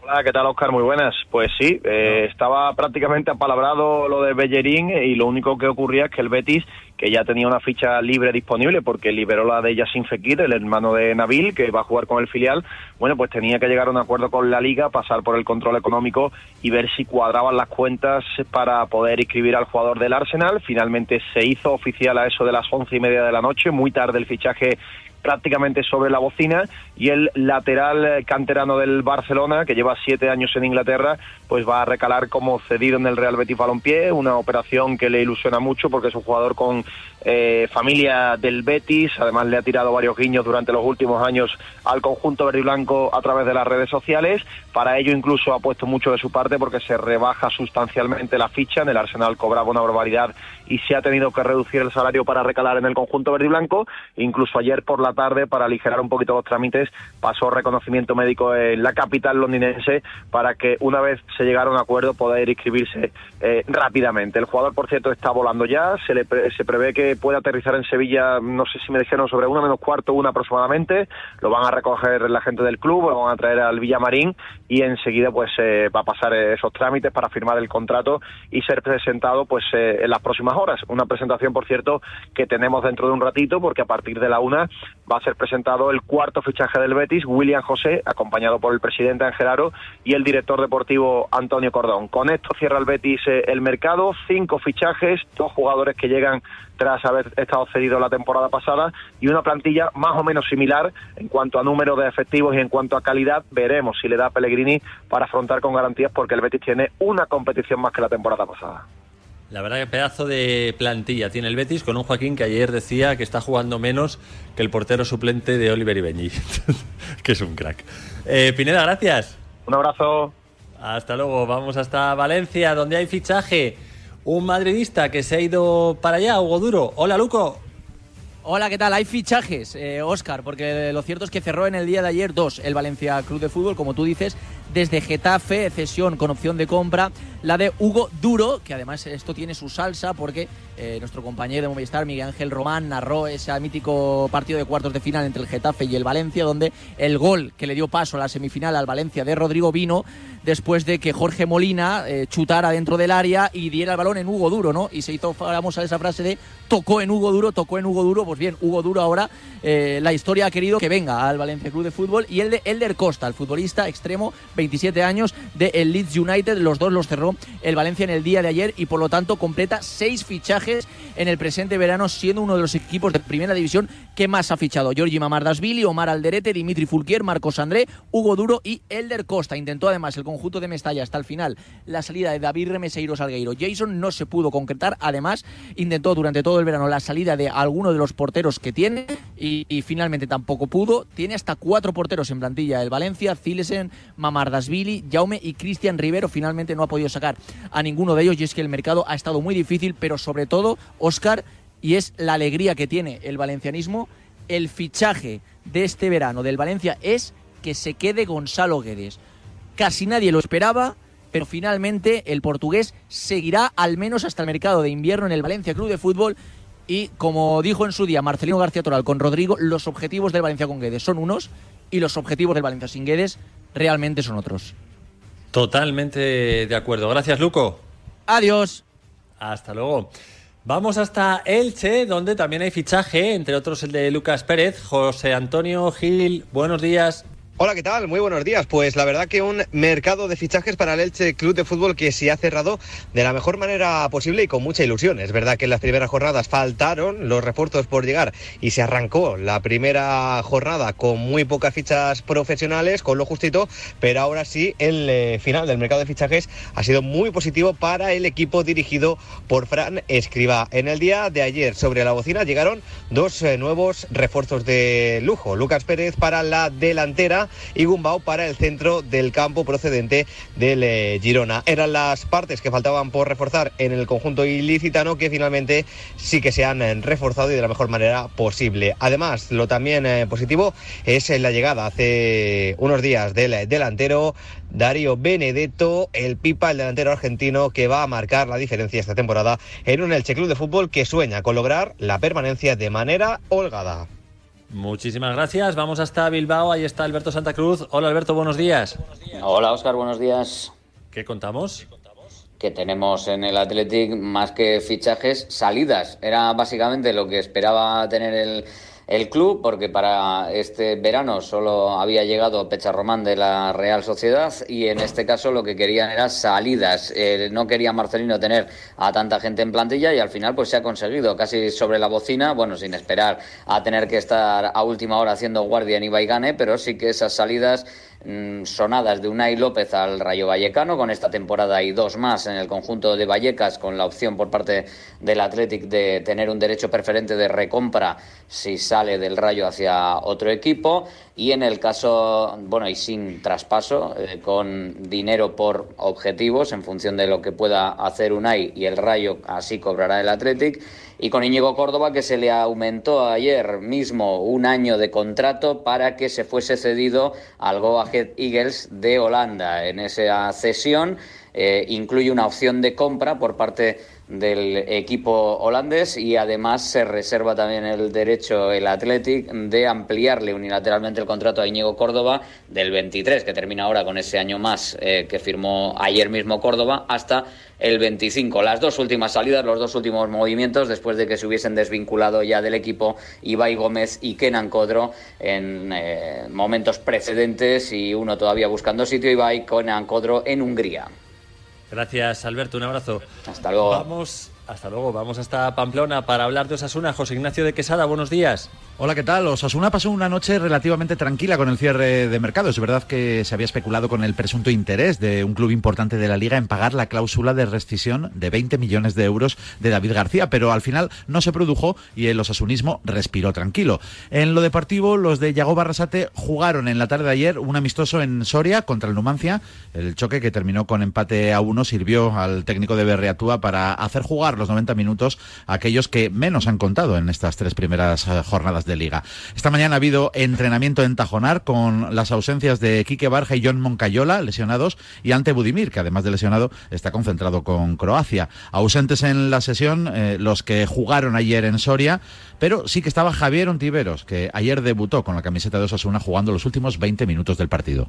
Hola, ¿qué tal Oscar? Muy buenas. Pues sí, eh, estaba prácticamente apalabrado lo de Bellerín y lo único que ocurría es que el Betis, que ya tenía una ficha libre disponible porque liberó la de Yassin Fekir, el hermano de Nabil, que va a jugar con el filial, bueno, pues tenía que llegar a un acuerdo con la liga, pasar por el control económico y ver si cuadraban las cuentas para poder inscribir al jugador del Arsenal. Finalmente se hizo oficial a eso de las once y media de la noche, muy tarde el fichaje prácticamente sobre la bocina y el lateral eh, canterano del Barcelona, que lleva siete años en Inglaterra, pues va a recalar como cedido en el Real Betis Balompié, una operación que le ilusiona mucho porque es un jugador con eh, familia del Betis, además le ha tirado varios guiños durante los últimos años al conjunto verde y blanco a través de las redes sociales, para ello incluso ha puesto mucho de su parte porque se rebaja sustancialmente la ficha, en el Arsenal cobraba una barbaridad y se ha tenido que reducir el salario para recalar en el conjunto verde y blanco, incluso ayer por la tarde para aligerar un poquito los trámites pasó reconocimiento médico en la capital londinense para que una vez se llegara a un acuerdo poder inscribirse eh, rápidamente. El jugador, por cierto, está volando ya, se, le pre- se prevé que pueda aterrizar en Sevilla, no sé si me dijeron sobre una menos cuarto, una aproximadamente, lo van a recoger la gente del club, lo van a traer al Villamarín y enseguida pues eh, va a pasar esos trámites para firmar el contrato y ser presentado pues eh, en las próximas horas. Una presentación, por cierto, que tenemos dentro de un ratito porque a partir de la una va a ser presentado el cuarto fichaje del Betis, William José, acompañado por el presidente Ángel Aro y el director deportivo Antonio Cordón. Con esto cierra el Betis eh, el mercado, cinco fichajes, dos jugadores que llegan tras haber estado cedidos la temporada pasada y una plantilla más o menos similar en cuanto a número de efectivos y en cuanto a calidad. Veremos si le da a Pellegrini para afrontar con garantías porque el Betis tiene una competición más que la temporada pasada. La verdad que pedazo de plantilla tiene el Betis con un Joaquín que ayer decía que está jugando menos que el portero suplente de Oliver Ibeñi, que es un crack. Eh, Pineda, gracias. Un abrazo. Hasta luego. Vamos hasta Valencia, donde hay fichaje. Un madridista que se ha ido para allá, Hugo Duro. Hola, Luco. Hola, ¿qué tal? Hay fichajes, eh, Oscar, porque lo cierto es que cerró en el día de ayer dos el Valencia Club de Fútbol, como tú dices, desde Getafe, cesión con opción de compra, la de Hugo Duro, que además esto tiene su salsa porque eh, nuestro compañero de Movistar, Miguel Ángel Román, narró ese mítico partido de cuartos de final entre el Getafe y el Valencia, donde el gol que le dio paso a la semifinal al Valencia de Rodrigo vino después de que Jorge Molina eh, chutara dentro del área y diera el balón en Hugo Duro, ¿no? Y se hizo famosa esa frase de tocó en Hugo Duro, tocó en Hugo Duro. Pues bien, Hugo Duro ahora, eh, la historia ha querido que venga al Valencia Club de Fútbol y el de Elder Costa, el futbolista extremo, 27 años, de el Leeds United. Los dos los cerró el Valencia en el día de ayer y por lo tanto completa seis fichajes en el presente verano, siendo uno de los equipos de primera división que más ha fichado. Giorgi Mamardasvili, Omar Alderete, Dimitri Fulquier, Marcos André, Hugo Duro y Elder Costa. Intentó además el conjunto de Mestalla hasta el final la salida de David Remeseiro Salgueiro. Jason no se pudo concretar, además intentó durante todo el verano la salida de alguno de los porteros que tiene y, y finalmente tampoco pudo. Tiene hasta cuatro porteros en plantilla el Valencia, Zilesen, Mamardasvili, Jaume y Cristian Rivero. Finalmente no ha podido sacar a ninguno de ellos y es que el mercado ha estado muy difícil, pero sobre todo, Oscar, y es la alegría que tiene el valencianismo, el fichaje de este verano del Valencia es que se quede Gonzalo Guedes. Casi nadie lo esperaba, pero finalmente el portugués seguirá al menos hasta el mercado de invierno en el Valencia Club de Fútbol. Y como dijo en su día Marcelino García Toral con Rodrigo, los objetivos del Valencia con Guedes son unos y los objetivos del Valencia sin Guedes realmente son otros. Totalmente de acuerdo. Gracias, Luco. Adiós. Hasta luego. Vamos hasta Elche, donde también hay fichaje, entre otros el de Lucas Pérez. José Antonio Gil, buenos días. Hola, ¿qué tal? Muy buenos días. Pues la verdad que un mercado de fichajes para el Elche Club de Fútbol que se ha cerrado de la mejor manera posible y con mucha ilusión. Es verdad que en las primeras jornadas faltaron los refuerzos por llegar y se arrancó la primera jornada con muy pocas fichas profesionales, con lo justito, pero ahora sí el eh, final del mercado de fichajes ha sido muy positivo para el equipo dirigido por Fran Escriba. En el día de ayer sobre la bocina llegaron dos eh, nuevos refuerzos de lujo. Lucas Pérez para la delantera y Gumbau para el centro del campo procedente del eh, Girona. Eran las partes que faltaban por reforzar en el conjunto ilicitano que finalmente sí que se han eh, reforzado y de la mejor manera posible. Además, lo también eh, positivo es la llegada hace unos días del delantero Darío Benedetto, el Pipa, el delantero argentino que va a marcar la diferencia esta temporada en un Elche Club de Fútbol que sueña con lograr la permanencia de manera holgada. Muchísimas gracias. Vamos hasta Bilbao. Ahí está Alberto Santa Cruz. Hola, Alberto, buenos días. Hola, Oscar, buenos días. ¿Qué contamos? Que tenemos en el Athletic más que fichajes, salidas. Era básicamente lo que esperaba tener el, el club, porque para este verano solo había llegado Pecha Román de la Real Sociedad y en este caso lo que querían era salidas. Eh, no quería Marcelino tener a tanta gente en plantilla y al final pues se ha conseguido casi sobre la bocina, bueno, sin esperar a tener que estar a última hora haciendo guardia en Ibaigane, pero sí que esas salidas sonadas de Unai López al Rayo Vallecano. Con esta temporada hay dos más en el conjunto de Vallecas, con la opción por parte del Athletic de tener un derecho preferente de recompra si sale del Rayo hacia otro equipo. Y en el caso, bueno, y sin traspaso, eh, con dinero por objetivos en función de lo que pueda hacer Unai y el Rayo, así cobrará el Athletic y con Íñigo Córdoba que se le aumentó ayer mismo un año de contrato para que se fuese cedido al Go Ahead Eagles de Holanda. En esa cesión eh, incluye una opción de compra por parte del equipo holandés y además se reserva también el derecho el Athletic de ampliarle unilateralmente el contrato a Íñigo Córdoba del 23 que termina ahora con ese año más eh, que firmó ayer mismo Córdoba hasta el 25. Las dos últimas salidas, los dos últimos movimientos después de que se hubiesen desvinculado ya del equipo Ibai Gómez y Kenan Codro en eh, momentos precedentes y uno todavía buscando sitio Ibai Kenan Codro en Hungría. Gracias, Alberto. Un abrazo. Hasta luego. Vamos, hasta luego. Vamos hasta Pamplona para hablar de Osasuna. José Ignacio de Quesada, buenos días. Hola, ¿qué tal? Osasuna pasó una noche relativamente tranquila con el cierre de mercado. Es verdad que se había especulado con el presunto interés de un club importante de la liga en pagar la cláusula de rescisión de 20 millones de euros de David García, pero al final no se produjo y el osasunismo respiró tranquilo. En lo deportivo, los de Yago Barrasate jugaron en la tarde de ayer un amistoso en Soria contra el Numancia. El choque que terminó con empate a uno sirvió al técnico de Berreatúa para hacer jugar los 90 minutos a aquellos que menos han contado en estas tres primeras eh, jornadas liga. Esta mañana ha habido entrenamiento en Tajonar con las ausencias de Quique Barja y John Moncayola, lesionados, y Ante Budimir, que además de lesionado está concentrado con Croacia. Ausentes en la sesión eh, los que jugaron ayer en Soria, pero sí que estaba Javier Ontiveros, que ayer debutó con la camiseta de Osasuna jugando los últimos 20 minutos del partido.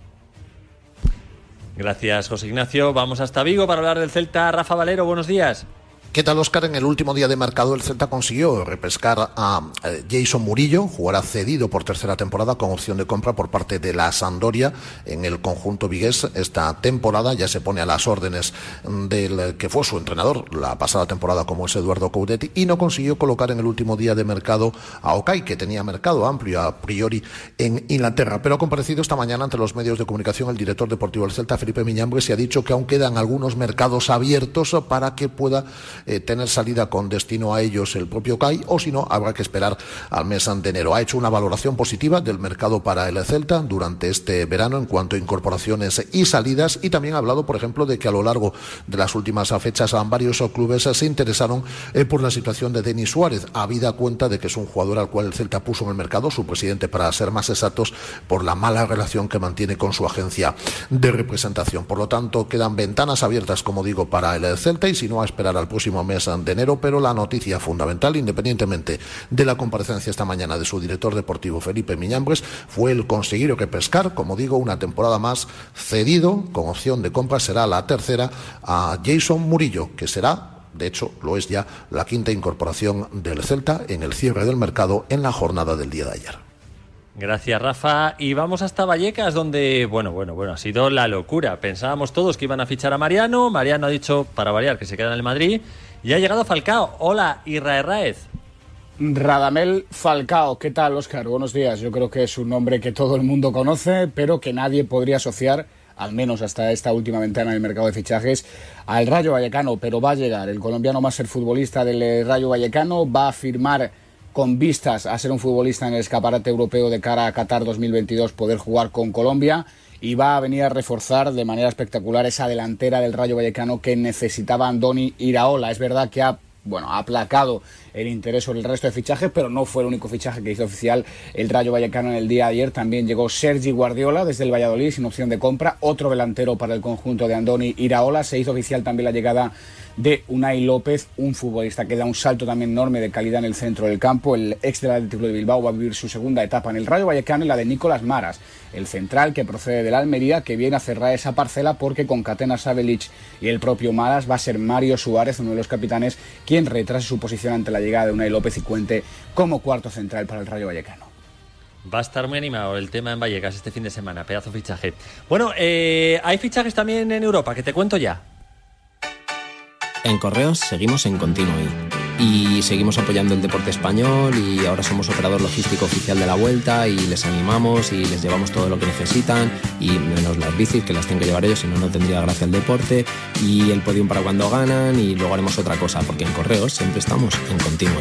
Gracias, José Ignacio. Vamos hasta Vigo para hablar del Celta. Rafa Valero, buenos días. ¿Qué tal, Oscar? En el último día de mercado, el Celta consiguió repescar a eh, Jason Murillo, jugará cedido por tercera temporada con opción de compra por parte de la Sandoria en el conjunto vigués. Esta temporada ya se pone a las órdenes del que fue su entrenador la pasada temporada, como es Eduardo Coudetti, y no consiguió colocar en el último día de mercado a Okai, que tenía mercado amplio a priori en Inglaterra. Pero ha comparecido esta mañana ante los medios de comunicación el director deportivo del Celta, Felipe Miñambres, y ha dicho que aún quedan algunos mercados abiertos para que pueda eh, tener salida con destino a ellos el propio CAI o si no habrá que esperar al mes de enero. Ha hecho una valoración positiva del mercado para el Celta durante este verano en cuanto a incorporaciones y salidas y también ha hablado, por ejemplo, de que a lo largo de las últimas fechas varios clubes se interesaron eh, por la situación de Denis Suárez, habida cuenta de que es un jugador al cual el Celta puso en el mercado, su presidente para ser más exactos, por la mala relación que mantiene con su agencia de representación. Por lo tanto, quedan ventanas abiertas, como digo, para el Celta y si no a esperar al próximo mes de enero, pero la noticia fundamental, independientemente de la comparecencia esta mañana de su director deportivo Felipe Miñambres, fue el conseguir que pescar, como digo, una temporada más cedido con opción de compra, será la tercera a Jason Murillo, que será de hecho, lo es ya la quinta incorporación del Celta en el cierre del mercado en la jornada del día de ayer. Gracias, Rafa. Y vamos hasta Vallecas, donde, bueno, bueno, bueno, ha sido la locura. Pensábamos todos que iban a fichar a Mariano. Mariano ha dicho, para variar, que se queda en el Madrid. Y ha llegado Falcao. Hola, Israel Raez. Radamel Falcao, ¿qué tal, Oscar? Buenos días. Yo creo que es un nombre que todo el mundo conoce, pero que nadie podría asociar, al menos hasta esta última ventana del mercado de fichajes, al Rayo Vallecano. Pero va a llegar. El colombiano más ser futbolista del eh, Rayo Vallecano va a firmar con vistas a ser un futbolista en el escaparate europeo de cara a Qatar 2022, poder jugar con Colombia y va a venir a reforzar de manera espectacular esa delantera del Rayo Vallecano que necesitaba Andoni Iraola. Es verdad que ha bueno, ha aplacado el interés sobre el resto de fichajes, pero no fue el único fichaje que hizo oficial el Rayo Vallecano en el día de ayer. También llegó Sergi Guardiola desde el Valladolid sin opción de compra, otro delantero para el conjunto de Andoni Iraola. Se hizo oficial también la llegada de Unai López, un futbolista que da un salto también enorme de calidad en el centro del campo. El ex del Atlético de Bilbao va a vivir su segunda etapa en el Rayo Vallecano y la de Nicolás Maras, el central que procede de la Almería, que viene a cerrar esa parcela porque con Catena Sabelic y el propio Maras va a ser Mario Suárez, uno de los capitanes, quien retrase su posición ante la llegada de Unai López y cuente como cuarto central para el Rayo Vallecano. Va a estar muy animado el tema en Vallecas este fin de semana, pedazo fichaje. Bueno, eh, hay fichajes también en Europa, que te cuento ya. En Correos seguimos en continuo y seguimos apoyando el deporte español y ahora somos operador logístico oficial de la vuelta y les animamos y les llevamos todo lo que necesitan y menos las bicis que las tienen que llevar ellos, si no no tendría gracia el deporte y el podium para cuando ganan y luego haremos otra cosa porque en Correos siempre estamos en continuo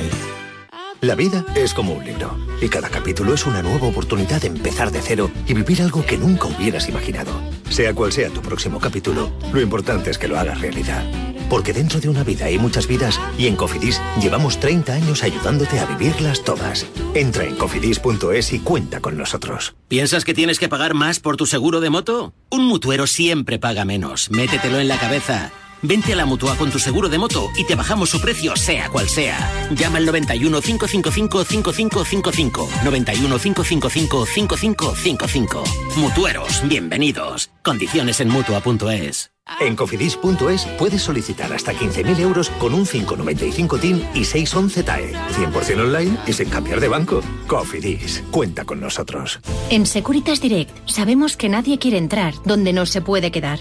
La vida es como un libro y cada capítulo es una nueva oportunidad de empezar de cero y vivir algo que nunca hubieras imaginado. Sea cual sea tu próximo capítulo, lo importante es que lo hagas realidad. Porque dentro de una vida hay muchas vidas y en Cofidis llevamos 30 años ayudándote a vivirlas todas. Entra en cofidis.es y cuenta con nosotros. ¿Piensas que tienes que pagar más por tu seguro de moto? Un mutuero siempre paga menos. Métetelo en la cabeza. Vente a la mutua con tu seguro de moto y te bajamos su precio, sea cual sea. Llama al 91 555 5555. 91 555 5555. Mutueros, bienvenidos. Condiciones en mutua.es. En cofidis.es puedes solicitar hasta 15.000 euros con un 595 TIN y 611 TAE. 100% online y sin cambiar de banco. Cofidis, cuenta con nosotros. En Securitas Direct sabemos que nadie quiere entrar donde no se puede quedar.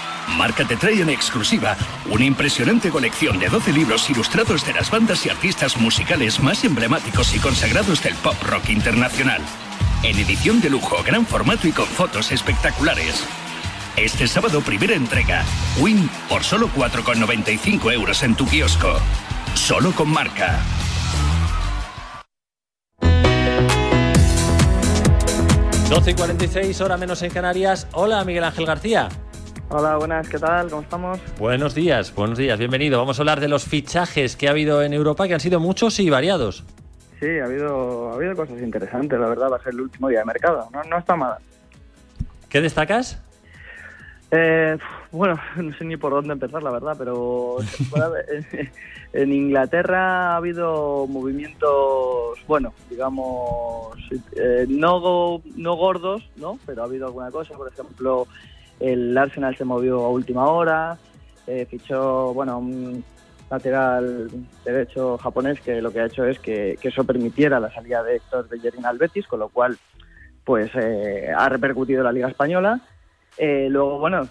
Marca te trae en exclusiva una impresionante colección de 12 libros ilustrados de las bandas y artistas musicales más emblemáticos y consagrados del pop rock internacional. En edición de lujo, gran formato y con fotos espectaculares. Este sábado primera entrega. Win por solo 4,95 euros en tu kiosco. Solo con marca. y 46, hora menos en Canarias. Hola, Miguel Ángel García. Hola, buenas, ¿qué tal? ¿Cómo estamos? Buenos días, buenos días, bienvenido. Vamos a hablar de los fichajes que ha habido en Europa, que han sido muchos y variados. Sí, ha habido, ha habido cosas interesantes, la verdad, va a ser el último día de mercado, no, no está mal. ¿Qué destacas? Eh, bueno, no sé ni por dónde empezar, la verdad, pero en Inglaterra ha habido movimientos, bueno, digamos, eh, no, no gordos, ¿no? Pero ha habido alguna cosa, por ejemplo, el Arsenal se movió a última hora, eh, fichó, bueno, un lateral derecho japonés que lo que ha hecho es que, que eso permitiera la salida de Héctor Bellerín al Betis, con lo cual pues eh, ha repercutido la Liga Española. Eh, luego, bueno,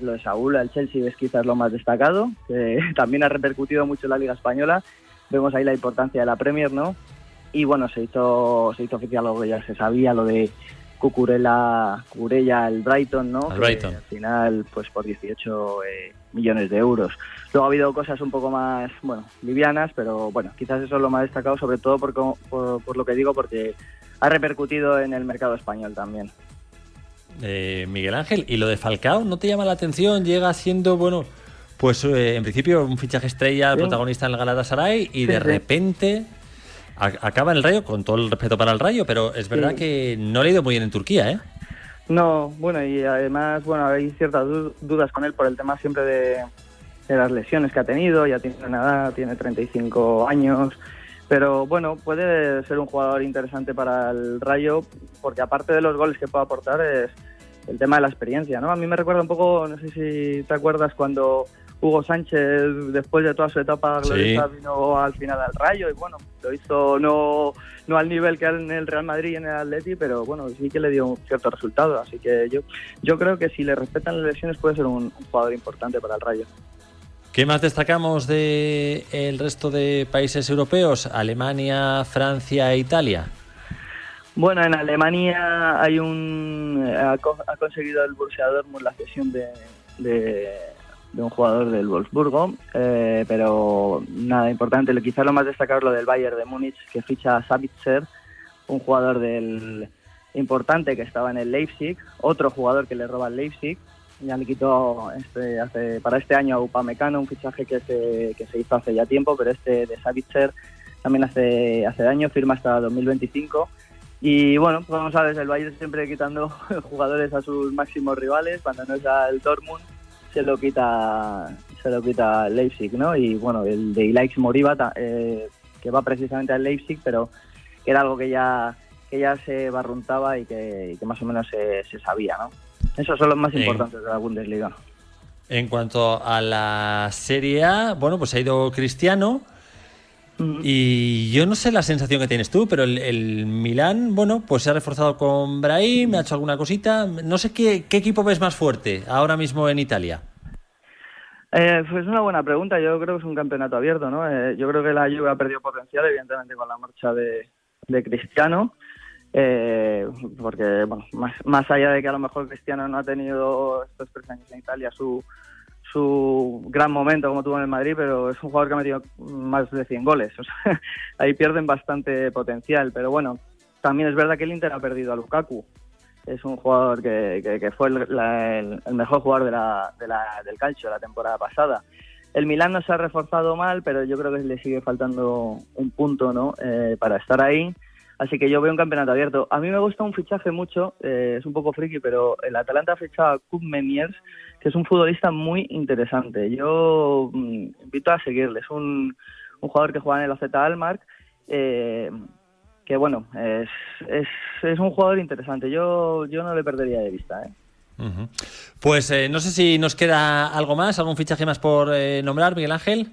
lo de Saúl al Chelsea es quizás lo más destacado, que también ha repercutido mucho en la Liga Española. Vemos ahí la importancia de la Premier, ¿no? Y bueno, se hizo, se hizo oficial lo que ya se sabía, lo de Cucurella, Cucurella el Brighton, ¿no? Al Brighton. al final, pues por 18 eh, millones de euros. Luego ha habido cosas un poco más, bueno, livianas, pero bueno, quizás eso es lo más destacado, sobre todo por, por, por lo que digo, porque ha repercutido en el mercado español también. Eh, Miguel Ángel, ¿y lo de Falcao no te llama la atención? Llega siendo, bueno, pues eh, en principio un fichaje estrella, Sí. protagonista en el Galatasaray, y Sí, de sí. repente acaba en el Rayo, con todo el respeto para el Rayo, pero es verdad Sí. que no le ha ido muy bien en Turquía, ¿eh? No, bueno, y además, bueno, hay ciertas du- dudas con él por el tema siempre de, de las lesiones que ha tenido, ya tiene una edad, tiene 35 años, pero bueno, puede ser un jugador interesante para el Rayo, porque aparte de los goles que puede aportar es el tema de la experiencia, ¿no? A mí me recuerda un poco, no sé si te acuerdas cuando Hugo Sánchez, después de toda su etapa gloriosa, Sí. vino al final al Rayo y bueno, lo hizo no, no al nivel que en el Real Madrid y en el Atleti, pero bueno, sí que le dio un cierto resultado. Así que yo, yo creo que si le respetan las lesiones puede ser un, un jugador importante para el Rayo. ¿Qué más destacamos de el resto de países europeos? Alemania, Francia e Italia. Bueno, en Alemania hay un ha, co- ha conseguido el Borussia Dortmund la cesión de, de, de un jugador del Wolfsburgo, eh, pero nada importante. Quizás lo más destacado es lo del Bayern de Múnich, que ficha a Savitzer, un jugador del importante que estaba en el Leipzig, otro jugador que le roba al Leipzig. Ya le quitó este, hace, para este año a Upamecano, un fichaje que se, que se hizo hace ya tiempo, pero este de Savitzer también hace, hace año, firma hasta 2025. Y bueno, como sabes, el Bayern siempre quitando jugadores a sus máximos rivales, cuando no es al Dortmund se lo quita se lo quita Leipzig, ¿no? Y bueno, el de Ilaix Moriba, eh, que va precisamente al Leipzig, pero que era algo que ya que ya se barruntaba y que, y que más o menos se, se sabía, ¿no? Esos son los más importantes de la Bundesliga. En cuanto a la Serie A, bueno, pues ha ido Cristiano. Y yo no sé la sensación que tienes tú, pero el, el Milán, bueno, pues se ha reforzado con Brahim, ha hecho alguna cosita. No sé qué, qué equipo ves más fuerte ahora mismo en Italia. Eh, pues es una buena pregunta. Yo creo que es un campeonato abierto, ¿no? Eh, yo creo que la Juve ha perdido potencial, evidentemente, con la marcha de, de Cristiano. Eh, porque, bueno, más, más allá de que a lo mejor Cristiano no ha tenido estos tres años en Italia su, su gran momento como tuvo en el Madrid, pero es un jugador que ha metido más de 100 goles. O sea, ahí pierden bastante potencial. Pero bueno, también es verdad que el Inter ha perdido a Lukaku. Es un jugador que, que- que fue el, la- el- el mejor jugador de la, de la- del calcio la temporada pasada. El Milán no se ha reforzado mal, pero yo creo que le sigue faltando un punto ¿no? Eh, para estar ahí. Así que yo veo un campeonato abierto. A mí me gusta un fichaje mucho, eh, es un poco friki, pero el Atalanta ha fichado a Kub Meniers, que es un futbolista muy interesante. Yo mm, invito a seguirle. Es un, un jugador que juega en el AZ Almark, eh, que bueno, es, es, es un jugador interesante. Yo, yo no le perdería de vista. ¿eh? Pues eh, no sé si nos queda algo más, algún fichaje más por eh, nombrar, Miguel Ángel.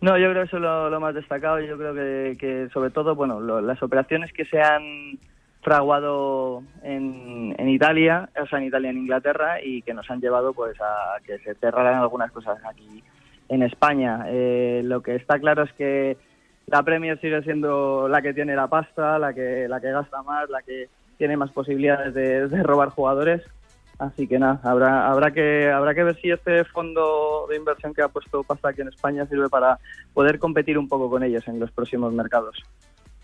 No, yo creo que eso es lo, lo más destacado. Yo creo que, que sobre todo, bueno, lo- las operaciones que se han fraguado en, en Italia, o sea, en Italia, en Inglaterra, y que nos han llevado pues a que se cerraran algunas cosas aquí en España. Eh, lo que está claro es que la Premier sigue siendo la que tiene la pasta, la que, la que gasta más, la que tiene más posibilidades de, robar jugadores. Así que nada, habrá, habrá que habrá que ver si este fondo de inversión que ha puesto pasta aquí en España sirve para poder competir un poco con ellos en los próximos mercados.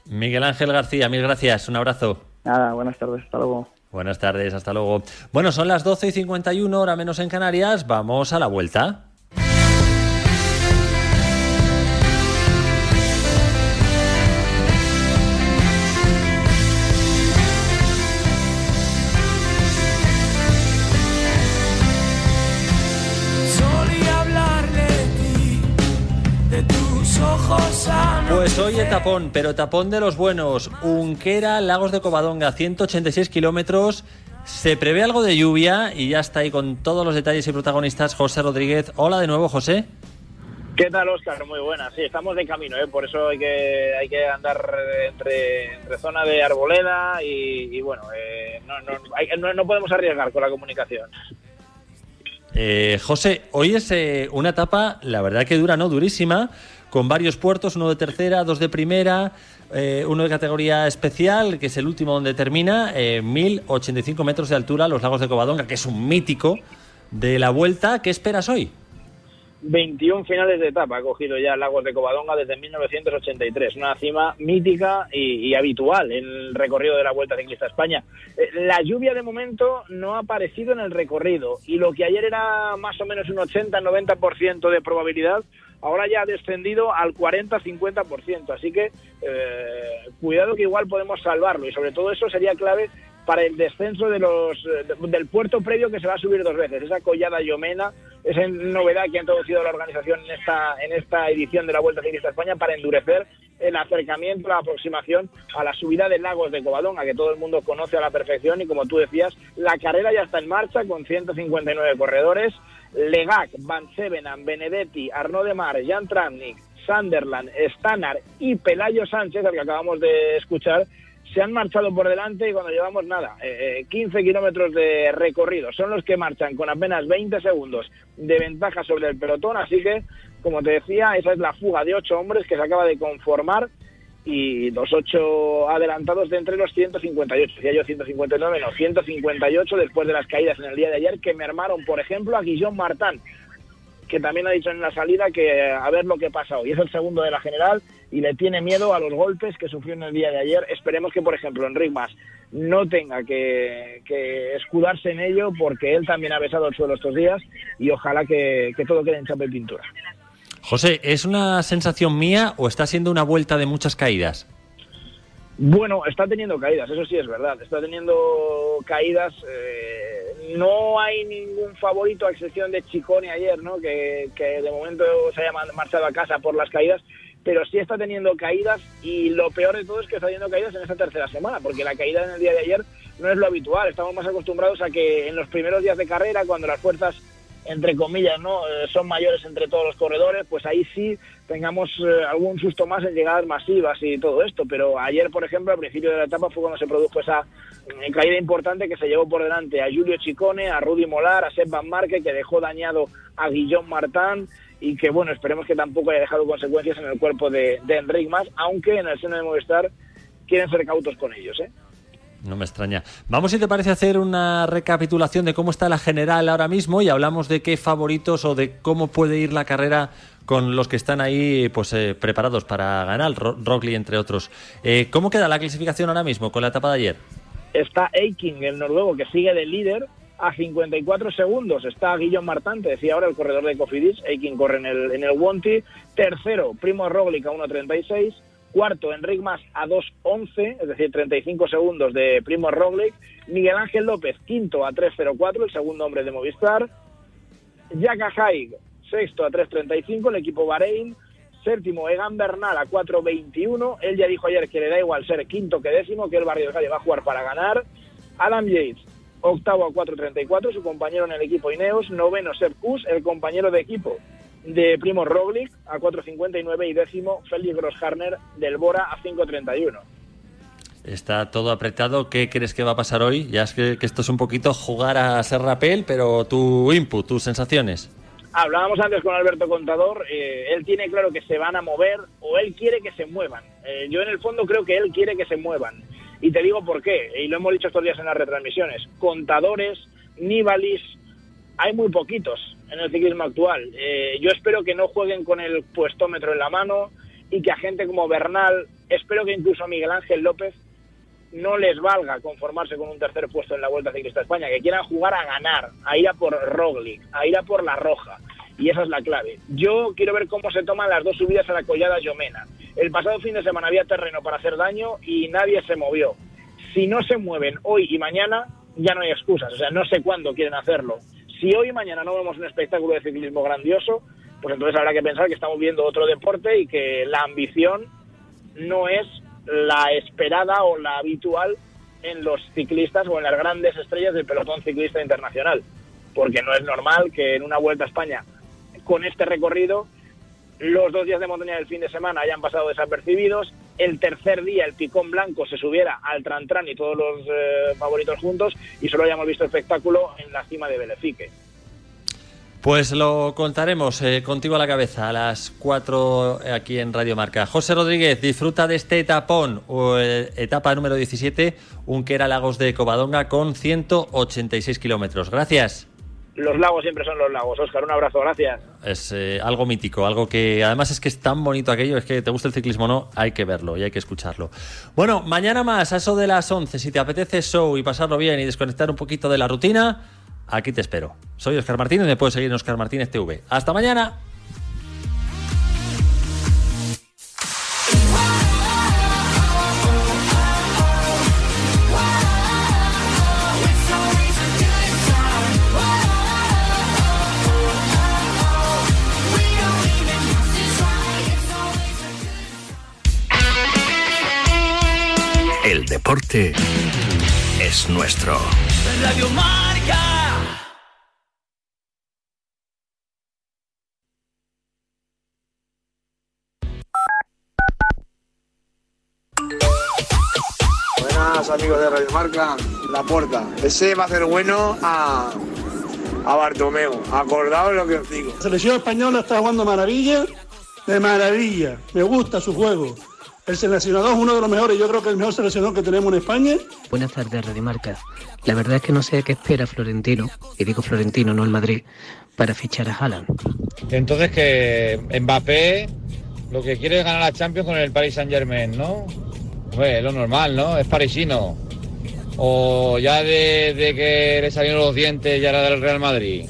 Miguel Ángel García, mil gracias, un abrazo. Nada, buenas tardes, hasta luego. Buenas tardes, hasta luego. Bueno, son las 12 y 51, hora menos en Canarias. Vamos a la vuelta. Pues hoy etapón, pero etapón de los buenos. Unquera, Lagos de Covadonga, 186 kilómetros. Se prevé algo de lluvia y ya está ahí con todos los detalles y protagonistas José Rodríguez. Hola de nuevo, José. ¿Qué tal, Oscar? Muy buena. Sí, estamos de camino, ¿eh? por eso hay que, hay que andar entre, entre zona de arboleda y, y bueno, eh, no, no, hay- no- no podemos arriesgar con la comunicación. Eh, José, hoy es eh, una etapa, la verdad que dura, ¿no? Durísima, con varios puertos, uno de tercera, dos de primera, eh, uno de categoría especial, que es el último donde termina, eh, 1085 metros de altura, los lagos de Covadonga, que es un mítico de la vuelta. ¿Qué esperas hoy? 21 finales de etapa ha cogido ya Lagos de Covadonga desde 1983, una cima mítica y, y habitual en el recorrido de la Vuelta Ciclista a España. Eh, La lluvia de momento no ha aparecido en el recorrido y lo que ayer era más o menos un 80-90% de probabilidad, ahora ya ha descendido al 40-50%, así que eh, cuidado que igual podemos salvarlo y sobre todo eso sería clave para el descenso de los eh, de- del puerto previo que se va a subir dos veces, esa collada Yomena, esa novedad que ha introducido la organización en esta en esta edición de la Vuelta Ciclista a España para endurecer el acercamiento, la aproximación a la subida de Lagos de Covadonga, que todo el mundo conoce a la perfección y como tú decías, la carrera ya está en marcha con 159 corredores, Legac, Van Sevenan, Benedetti, Arnaud de Mar, Jan Tramnik, Sunderland, Stannard y Pelayo Sánchez, al que acabamos de escuchar, se han marchado por delante y cuando llevamos nada, eh, eh, 15 kilómetros de recorrido, son los que marchan con apenas 20 segundos de ventaja sobre el pelotón, así que, como te decía, esa es la fuga de ocho hombres que se acaba de conformar y los ocho adelantados de entre los 158, decía yo 159, no, 158 después de las caídas en el día de ayer que mermaron, por ejemplo, a Guillaume Martin, que también ha dicho en la salida que a ver lo que pasa hoy. Es el segundo de la general y le tiene miedo a los golpes que sufrió en el día de ayer. Esperemos que, por ejemplo, Enric Mas no tenga que, que escudarse en ello porque él también ha besado el suelo estos días y ojalá que, que todo quede en chapa y pintura. José, ¿es una sensación mía o está siendo una vuelta de muchas caídas? Bueno, está teniendo caídas, eso sí es verdad. Está teniendo caídas. eh, no hay ningún favorito a excepción de Chicone ayer, ¿no? Que, que de momento se haya marchado a casa por las caídas. Pero sí está teniendo caídas y lo peor de todo es que está teniendo caídas en esta tercera semana, porque la caída en el día de ayer no es lo habitual. Estamos más acostumbrados a que en los primeros días de carrera, cuando las fuerzas entre comillas, ¿no? Eh, son mayores entre todos los corredores, pues ahí sí tengamos eh, algún susto más en llegadas masivas y todo esto. Pero ayer, por ejemplo, al principio de la etapa fue cuando se produjo esa eh, caída importante que se llevó por delante a Julio Chicone, a Rudy Molar, a Seb Van Marke, que dejó dañado a Guillaume Martin y que, bueno, esperemos que tampoco haya dejado consecuencias en el cuerpo de, de Enric Mas, aunque en el seno de Movistar quieren ser cautos con ellos, ¿eh? No me extraña. Vamos, si te parece, a hacer una recapitulación de cómo está la general ahora mismo y hablamos de qué favoritos o de cómo puede ir la carrera con los que están ahí pues eh, preparados para ganar, Ro- Rockley entre otros. Eh, ¿Cómo queda la clasificación ahora mismo con la etapa de ayer? está Eiking, el noruego, que sigue de líder a 54 segundos. Está Guillaume Martin, te decía ahora, el corredor de Cofidis. Eiking corre en el, en el Wanty. Tercero, Primo Roglic a 1.36. Cuarto, Enric Mas a 2.11, es decir, 35 segundos de Primo Roglic. Miguel Ángel López, quinto a 3.04, el segundo hombre de Movistar. Jaka Haig, sexto a 3.35, el equipo Bahrein. Séptimo, Egan Bernal a 4.21. Él ya dijo ayer que le da igual ser quinto que décimo, que el Barrio del Valle va a jugar para ganar. Adam Yates, octavo a 4.34, su compañero en el equipo Ineos. Noveno, Sepp Kuss, el compañero de equipo de Primo Roglic a 4.59 y décimo, Félix Grossharner del Bora a 5.31. Está todo apretado. ¿Qué crees que va a pasar hoy? Ya es que, que esto es un poquito jugar a ser rapel, pero tu input, tus sensaciones. Hablábamos antes con Alberto Contador, eh, él tiene claro que se van a mover o él quiere que se muevan. Eh, yo en el fondo creo que él quiere que se muevan. Y te digo por qué, y lo hemos dicho estos días en las retransmisiones. Contadores, Nibalis, hay muy poquitos en el ciclismo actual. Eh, yo espero que no jueguen con el puestómetro en la mano y que a gente como Bernal, espero que incluso a Miguel Ángel López no les valga conformarse con un tercer puesto en la Vuelta Ciclista a España, que quieran jugar a ganar, a ir a por Roglic, a ir a por la Roja. Y esa es la clave. Yo quiero ver cómo se toman las dos subidas a la collada Yomena. El pasado fin de semana había terreno para hacer daño y nadie se movió. Si no se mueven hoy y mañana, ya no hay excusas. O sea, no sé cuándo quieren hacerlo. Si hoy y mañana no vemos un espectáculo de ciclismo grandioso, pues entonces habrá que pensar que estamos viendo otro deporte y que la ambición no es la esperada o la habitual en los ciclistas o en las grandes estrellas del pelotón ciclista internacional. Porque no es normal que en una Vuelta a España con este recorrido los dos días de montaña del fin de semana hayan pasado desapercibidos, el tercer día el picón blanco se subiera al Trantran y todos los eh, favoritos juntos y solo hayamos visto espectáculo en la cima de Belefique. Pues lo contaremos eh, contigo a la cabeza a las 4 aquí en Radio Marca. José Rodríguez, disfruta de este etapón, eh, etapa número 17, Unquera Lagos de Covadonga con 186 kilómetros. Gracias. Los lagos siempre son los lagos. Óscar, un abrazo, gracias. Es eh, algo mítico, algo que además es que es tan bonito aquello, es que te gusta el ciclismo no, hay que verlo y hay que escucharlo. Bueno, mañana más, a eso de las 11, si te apetece show y pasarlo bien y desconectar un poquito de la rutina, aquí te espero. Soy Oscar Martínez, me puedes seguir en Oscar Martínez TV. Hasta mañana. Deporte es nuestro. Radio Marca. Buenas amigos de Radio Marca, la puerta. Ese va a ser bueno a, a Bartomeu. Acordaos lo que os digo. La selección española está jugando maravilla, de maravilla. Me gusta su juego. El seleccionador es uno de los mejores, yo creo que es el mejor seleccionador que tenemos en España. Buenas tardes, Radio Marca. La verdad es que no sé qué espera Florentino, y digo Florentino, no el Madrid, para fichar a Haaland. Entonces que Mbappé lo que quiere es ganar la Champions con el Paris Saint Germain, ¿no? Pues lo normal, ¿no? Es parisino. O ya de, de que le salieron los dientes ya era del Real Madrid.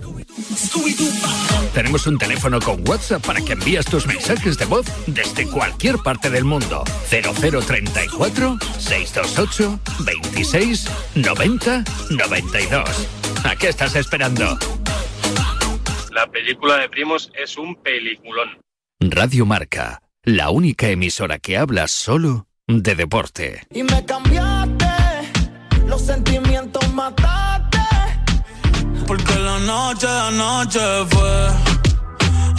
Tenemos un teléfono con WhatsApp para que envíes tus mensajes de voz desde cualquier parte del mundo. 0034 628 26 90 92. ¿A qué estás esperando? La película de Primos es un peliculón. Radio Marca, la única emisora que habla solo de deporte. Y me cambiaste, los sentimientos mataste. Porque la noche de anoche fue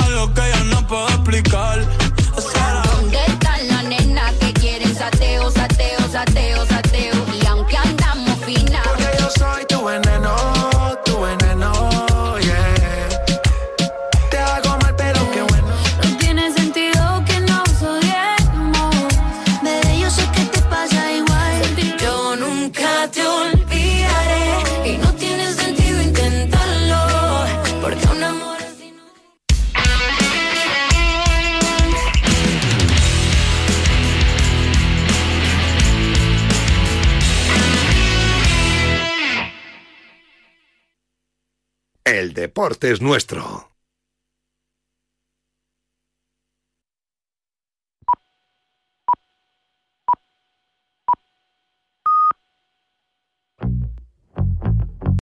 algo que yo no puedo explicar. Deporte es nuestro.